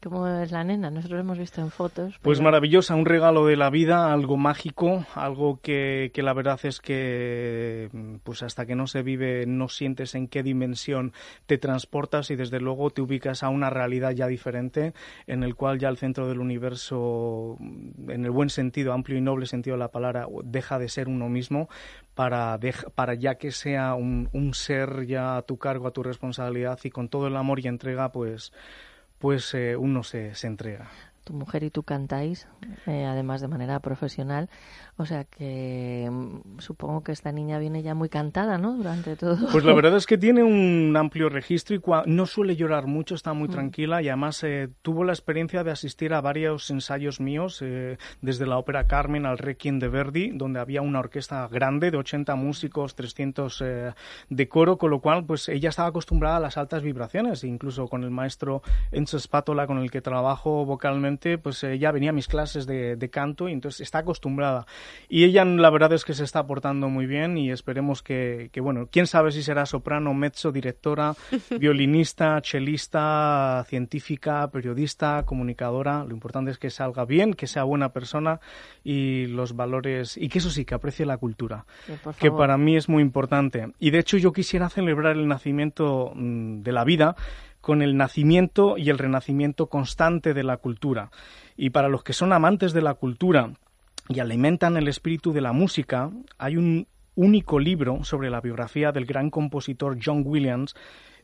¿Cómo es la nena? Nosotros lo hemos visto en fotos. Pues maravillosa, un regalo de la vida, algo mágico, algo que, que la verdad es que pues hasta que no se vive no sientes en qué dimensión te transportas y desde luego te ubicas a una realidad ya diferente en el cual ya el centro del universo, en el buen sentido, amplio y noble sentido de la palabra, deja de ser uno mismo para, para ya que sea un, un ser ya a tu cargo, a tu responsabilidad y con todo el amor y entrega pues pues eh, uno se, se entrega. Tu mujer y tú cantáis, eh, además de manera profesional. O sea que mm, supongo que esta niña viene ya muy cantada, ¿no? Durante todo. Pues la verdad es que tiene un amplio registro y cua- no suele llorar mucho, está muy Mm. tranquila y además eh, tuvo la experiencia de asistir a varios ensayos míos, eh, desde la ópera Carmen al Requiem de Verdi, donde había una orquesta grande de 80 músicos, 300 eh, de coro, con lo cual pues ella estaba acostumbrada a las altas vibraciones, incluso con el maestro Enzo Spatola con el que trabajo vocalmente, pues ella venía a mis clases de, de canto y entonces está acostumbrada. Y ella la verdad es que se está portando muy bien y esperemos que, que, bueno, quién sabe si será soprano, mezzo, directora, violinista, chelista, científica, periodista, comunicadora. Lo importante es que salga bien, que sea buena persona y los valores, y que eso sí, que aprecie la cultura, que para mí es muy importante. Y de hecho yo quisiera celebrar el nacimiento mm, de la vida con el nacimiento y el renacimiento constante de la cultura. Y para los que son amantes de la cultura y alimentan el espíritu de la música, hay un único libro sobre la biografía del gran compositor John Williams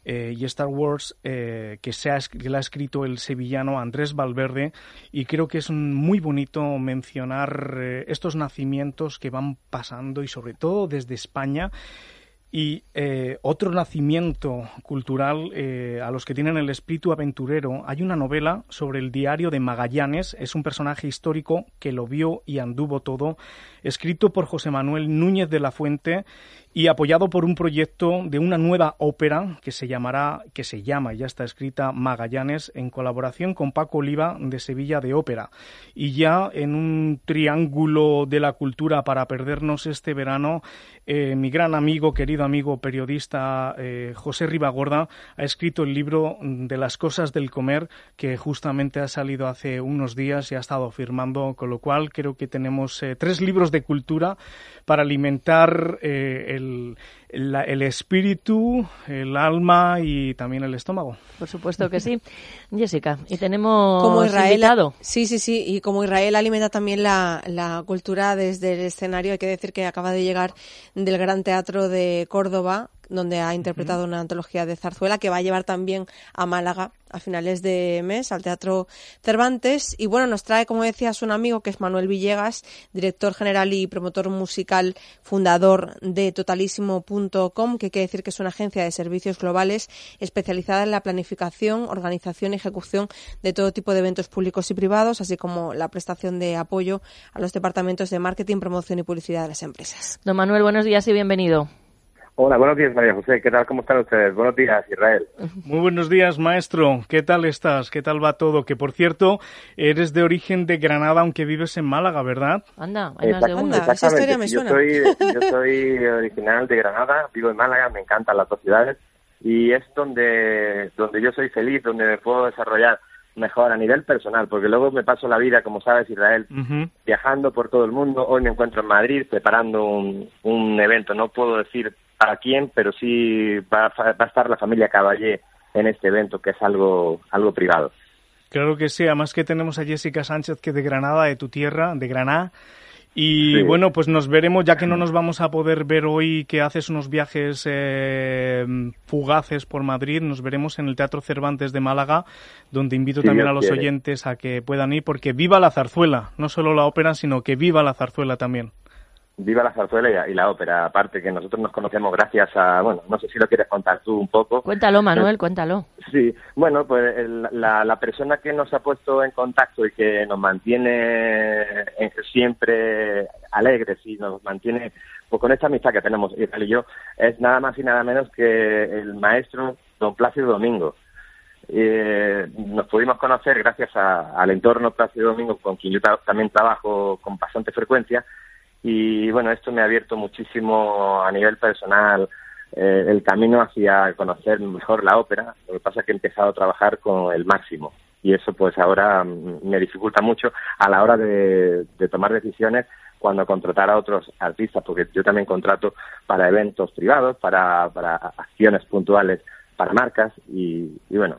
eh, y Star Wars eh, que, se ha, ha escrito el sevillano Andrés Valverde y creo que es muy bonito mencionar eh, estos nacimientos que van pasando y sobre todo desde España y eh, otro nacimiento cultural eh, a los que tienen el espíritu aventurero, hay una novela sobre el diario de Magallanes, es un personaje histórico que lo vio y anduvo todo, escrito por José Manuel Núñez de la Fuente y apoyado por un proyecto de una nueva ópera que se llamará, que se llama, ya está escrita, Magallanes, en colaboración con Paco Oliva de Sevilla de Ópera. Y ya en un triángulo de la cultura para perdernos este verano, eh, mi gran amigo, querido amigo periodista eh, José Ribagorda ha escrito el libro de las cosas del comer que justamente ha salido hace unos días y ha estado firmando, con lo cual creo que tenemos eh, tres libros de cultura para alimentar eh, el, la- el espíritu, el alma y también el estómago. Por supuesto que sí. Jessica, y tenemos como Israel invitado. sí sí sí y como Israel alimenta también la, la cultura desde el escenario hay que decir que acaba de llegar del Gran Teatro de Córdoba donde ha interpretado una antología de zarzuela que va a llevar también a Málaga a finales de mes al Teatro Cervantes. Y bueno, nos trae, como decías, un amigo que es Manuel Villegas, director general y promotor musical, fundador de que quiere decir que es una agencia de servicios globales especializada en la planificación, organización y ejecución de todo tipo de eventos públicos y privados, así como la prestación de apoyo a los departamentos de marketing, promoción y publicidad de las empresas. Don Manuel, buenos días y bienvenido. Hola, buenos días María José, ¿qué tal? ¿Cómo están ustedes? Buenos días Israel. Muy buenos días maestro, ¿qué tal estás? ¿Qué tal va todo? Que por cierto, eres de origen de Granada aunque vives en Málaga, ¿verdad? Anda, hay más de una. Esa historia me suena. Yo soy, yo soy original de Granada, vivo en Málaga, me encantan las dos ciudades y es donde, donde yo soy feliz, donde me puedo desarrollar mejor a nivel personal, porque luego me paso la vida, como sabes, Israel, viajando por todo el mundo. Hoy me encuentro en Madrid preparando un, un evento. No puedo decir para quién, pero sí va, va, a estar la familia Caballé en este evento, que es algo, algo privado. Claro que sí, además que tenemos a Jessica Sánchez, que de Granada, de tu tierra, de Granada. Y Sí. bueno, pues nos veremos, ya que no nos vamos a poder ver hoy, que haces unos viajes eh, fugaces por Madrid, nos veremos en el Teatro Cervantes de Málaga, donde invito también a los quiere. oyentes a que puedan ir, porque viva la zarzuela, no solo la ópera, sino que viva la zarzuela también. Viva la zarzuela y, la ópera, aparte que nosotros nos conocemos gracias a, bueno, no sé si lo quieres contar tú un poco. Cuéntalo, Manuel, cuéntalo. Sí, bueno, pues el- la, la persona que nos ha puesto en contacto y que nos mantiene eh, siempre alegres y nos mantiene pues, con esta amistad que tenemos Israel y yo es nada más y nada menos que el maestro don Plácido Domingo. Eh, nos pudimos conocer gracias a- al entorno Plácido Domingo con quien yo ta- también trabajo con bastante frecuencia y bueno, esto me ha abierto muchísimo a nivel personal eh, el camino hacia conocer mejor la ópera. Lo que pasa es que he empezado a trabajar con el máximo y eso pues ahora mm, me dificulta mucho a la hora de, de tomar decisiones cuando contratar a otros artistas, porque yo también contrato para eventos privados, para, para acciones puntuales, para marcas y, y bueno,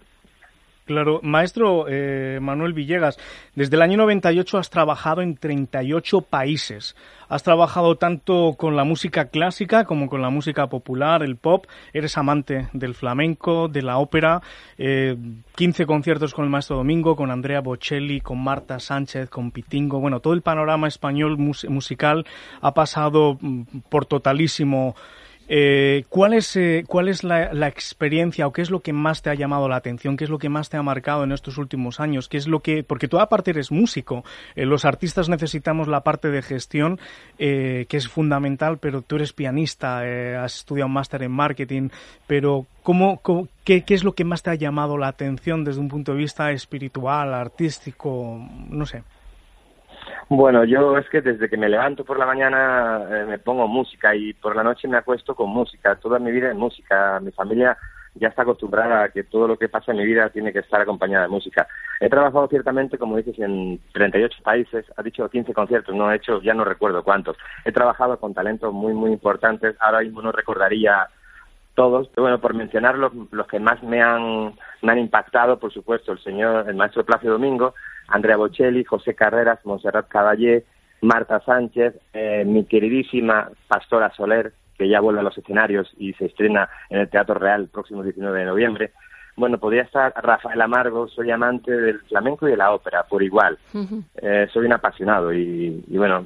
Claro, maestro eh, Manuel Villegas, desde el año 98 has trabajado en 38 países. Has trabajado tanto con la música clásica como con la música popular, el pop. Eres amante del flamenco, de la ópera. Eh, 15 conciertos con el maestro Domingo, con Andrea Bocelli, con Marta Sánchez, con Pitingo. Bueno, todo el panorama español mus- musical ha pasado mm, por totalísimo. Eh, ¿Cuál es, eh, cuál es la, experiencia o qué es lo que más te ha llamado la atención? ¿Qué es lo que más te ha marcado en estos últimos años? ¿Qué es lo que, porque tú aparte eres músico, eh, los artistas necesitamos la parte de gestión eh, que es fundamental, pero tú eres pianista, eh, has estudiado un máster en marketing, pero ¿cómo, cómo- qué, ¿qué es lo que más te ha llamado la atención desde un punto de vista espiritual, artístico, no sé? Bueno, yo es que desde que me levanto por la mañana eh, me pongo música y por la noche me acuesto con música. Toda mi vida es música. Mi familia ya está acostumbrada a que todo lo que pasa en mi vida tiene que estar acompañada de música. He trabajado ciertamente, como dices, en 38 países. Ha dicho 15 conciertos, no he hecho, ya no recuerdo cuántos. He trabajado con talentos muy, muy importantes. Ahora mismo no recordaría todos, pero bueno, por mencionar los, que más me han, me han impactado, por supuesto, el señor, el maestro Plácido Domingo, Andrea Bocelli, José Carreras, Montserrat Caballé, Marta Sánchez, eh, mi queridísima Pastora Soler, que ya vuelve a los escenarios y se estrena en el Teatro Real el próximo 19 de noviembre. Bueno, podría estar Rafael Amargo, soy amante del flamenco y de la ópera, por igual. Eh, soy un apasionado y, y bueno,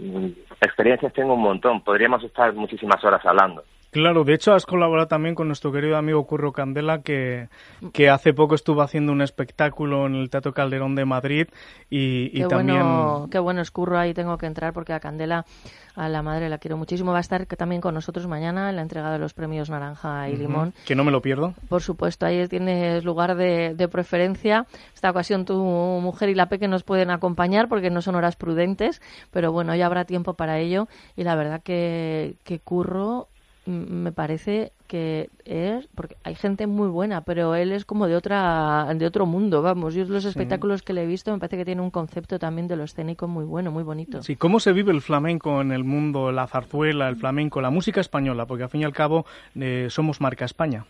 experiencias tengo un montón. Podríamos estar muchísimas horas hablando. Claro, de hecho has colaborado también con nuestro querido amigo Curro Candela, que, que hace poco estuvo haciendo un espectáculo en el Teatro Calderón de Madrid y, y Qué también... bueno, qué bueno escurro ahí tengo que entrar porque a Candela, a la madre la quiero muchísimo. Va a estar también con nosotros mañana en la entrega de los premios Naranja y Limón. Que no me lo pierdo. Por supuesto, ahí tienes lugar de, de preferencia. Esta ocasión tu mujer y la Peque nos pueden acompañar porque no son horas prudentes, pero bueno, ya habrá tiempo para ello. Y la verdad que, que Curro me parece que es porque hay gente muy buena pero él es como de otra de otro mundo vamos yo los espectáculos que le he visto me parece que tiene un concepto también de lo escénico muy bueno muy bonito Sí, ¿cómo se vive el flamenco en el mundo, la zarzuela, el flamenco, la música española? Porque al fin y al cabo eh, somos marca España.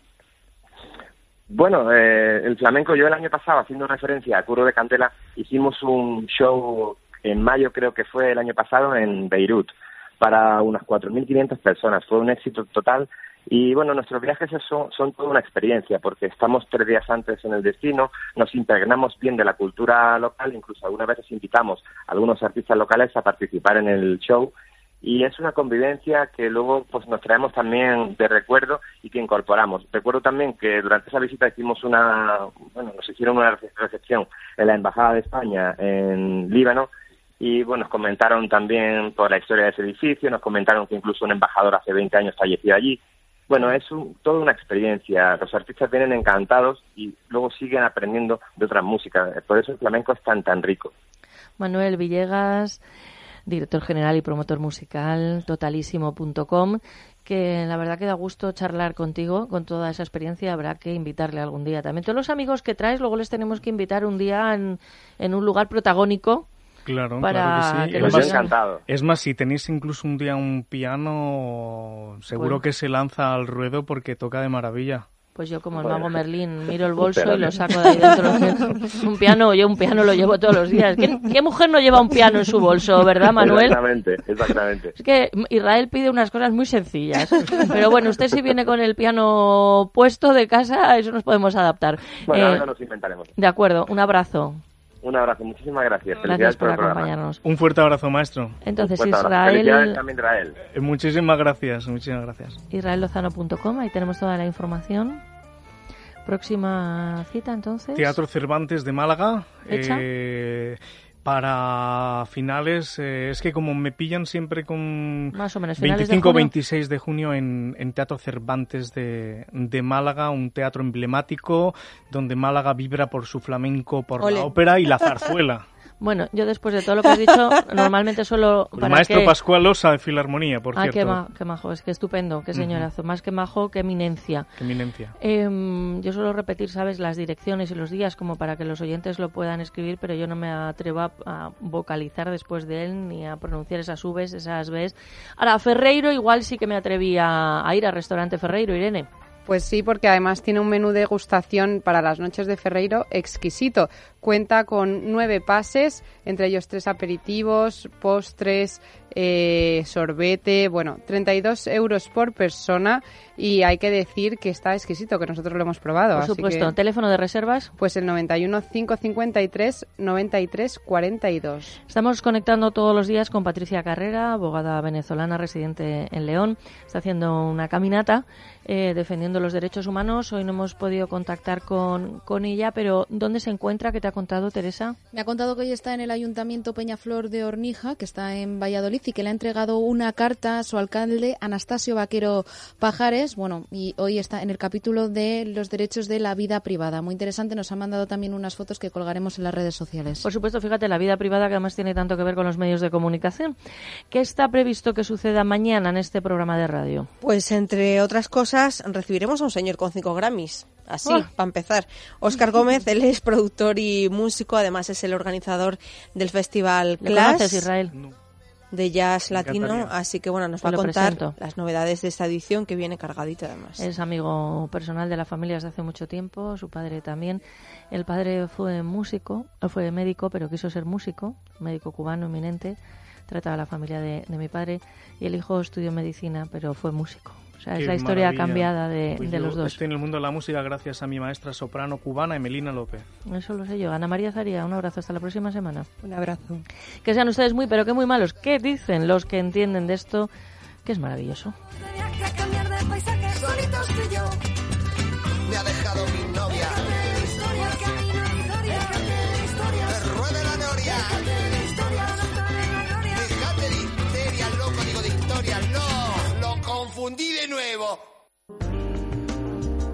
Bueno, eh, el flamenco, yo el año pasado, haciendo referencia a Curro de Cantela, hicimos un show en mayo, creo que fue el año pasado, en Beirut, para unas 4.500 personas. Fue un éxito total Y bueno, nuestros viajes son, son toda una experiencia porque estamos tres días antes en el destino, nos impregnamos bien de la cultura local, incluso algunas veces invitamos a algunos artistas locales a participar en el show y es una convivencia que luego pues nos traemos también de recuerdo y que incorporamos. Recuerdo también que durante esa visita hicimos una, bueno, nos hicieron una recepción en la Embajada de España en Líbano y bueno, nos comentaron también por la historia de ese edificio, nos comentaron que incluso un embajador hace 20 años falleció allí. Bueno, es toda una experiencia. Los artistas vienen encantados y luego siguen aprendiendo de otras músicas. Por eso el flamenco es tan, tan rico. Manuel Villegas director general y promotor musical, totalísimo.com, que la verdad que da gusto charlar contigo con toda esa experiencia. Habrá que invitarle algún día también. Todos los amigos que traes, luego les tenemos que invitar un día en, en un lugar protagónico. Claro, para claro que sí. es, más, si tenéis incluso un día un piano, seguro que se lanza al ruedo porque toca de maravilla. Pues yo como el mago Merlín miro el bolso y lo saco de ahí dentro. un piano, yo un piano lo llevo todos los días. ¿Qué, mujer no lleva un piano en su bolso, verdad, Manuel? Exactamente, exactamente. Es que Israel pide unas cosas muy sencillas. Pero bueno, usted si viene con el piano puesto de casa, eso nos podemos adaptar. Bueno, eh, nos inventaremos. De acuerdo, un abrazo. Un abrazo, muchísimas gracias. Gracias por, acompañarnos. Un fuerte abrazo, maestro. Entonces, Israel... también, Israel. Eh, muchísimas gracias, muchísimas gracias. Israellozano.com, ahí tenemos toda la información. Próxima cita, entonces. Teatro Cervantes de Málaga. Eh, para finales, eh, es que como me pillan siempre con Más o menos, 25 o 26 de junio en, en Teatro Cervantes de, de, Málaga, un teatro emblemático donde Málaga vibra por su flamenco, por la ópera y la zarzuela. Bueno, yo después de todo lo que has dicho, normalmente solo para maestro Pascual Osa de Filarmonía, por ah, cierto. Ah, qué, majo, es que estupendo, qué señorazo. Más que majo, qué eminencia. Qué eminencia. Em, yo suelo repetir, ¿sabes?, las direcciones y los días como para que los oyentes lo puedan escribir, pero yo no me atrevo a, vocalizar después de él ni a pronunciar esas Vs, esas Bs. Ahora, Ferreiro igual sí que me atreví a, a ir al restaurante Ferreiro, Irene. Pues sí, porque además tiene un menú de degustación para las noches de Ferreiro exquisito. Cuenta con nueve pases, entre ellos tres aperitivos, postres, eh, sorbete, bueno, 32 euros por persona y hay que decir que está exquisito, que nosotros lo hemos probado. Por supuesto. ¿Teléfono de reservas? Pues el 91 553 93 42. Estamos conectando todos los días con Patricia Carrera, abogada venezolana residente en León. Está haciendo una caminata eh, defendiendo los derechos humanos. Hoy no hemos podido contactar con, con ella, pero ¿dónde se encuentra? ¿Qué te ha contado, Teresa? Me ha contado que hoy está en el Ayuntamiento Peñaflor de Hornija, que está en Valladolid, y que le ha entregado una carta a su alcalde, Anastasio Vaquero Pajares. Bueno, y hoy está en el capítulo de los derechos de la vida privada. Muy interesante. Nos ha mandado también unas fotos que colgaremos en las redes sociales. Por supuesto, fíjate, la vida privada que además tiene tanto que ver con los medios de comunicación. ¿Qué está previsto que suceda mañana en este programa de radio? Pues, entre otras cosas, recibiremos a un señor con cinco Grammys. Así, para empezar. Óscar Gómez, él es productor y músico, además es el organizador del festival Clash. Israel? de jazz latino, así que bueno, nos va a contar las novedades de esta edición que viene cargadita además. Es amigo personal de la familia desde hace mucho tiempo, su padre también. El padre fue músico, fue médico, pero quiso ser músico, médico cubano eminente, trataba a la familia de, de mi padre y el hijo estudió medicina, pero fue músico. O sea, es la historia cambiada de, pues de los dos. Estoy en el mundo de la música gracias a mi maestra soprano cubana, Emelina López. Eso lo sé yo. Ana María Zaría, un abrazo. Hasta la próxima semana. Un abrazo. Que sean ustedes muy, pero que muy malos. ¿Qué dicen los que entienden de esto? Que es maravilloso. Me ha dejado confundí de nuevo.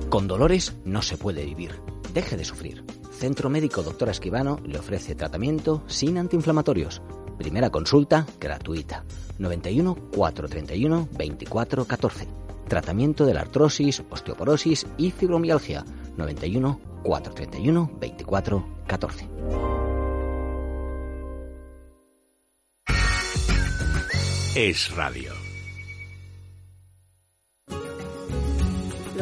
Con dolores no se puede vivir. Deje de sufrir. Centro Médico Doctora Esquivano le ofrece tratamiento sin antiinflamatorios. Primera consulta gratuita. 91 431 24 14. Tratamiento de la artrosis, osteoporosis y fibromialgia. 91 431 24 14. Es radio.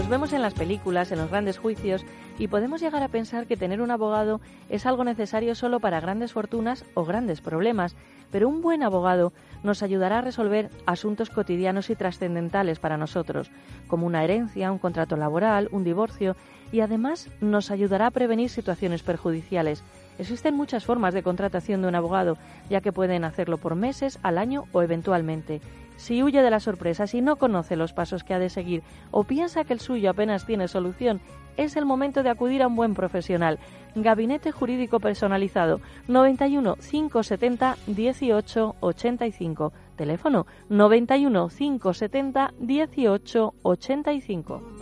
Los vemos en las películas, en los grandes juicios, y podemos llegar a pensar que tener un abogado es algo necesario solo para grandes fortunas o grandes problemas, pero un buen abogado nos ayudará a resolver asuntos cotidianos y trascendentales para nosotros, como una herencia, un contrato laboral, un divorcio, y además nos ayudará a prevenir situaciones perjudiciales. Existen muchas formas de contratación de un abogado, ya que pueden hacerlo por meses, al año o eventualmente. Si huye de las sorpresas y no conoce los pasos que ha de seguir o piensa que el suyo apenas tiene solución, es el momento de acudir a un buen profesional. Gabinete Jurídico Personalizado 91 570 18 85. Teléfono 91 570 18 85.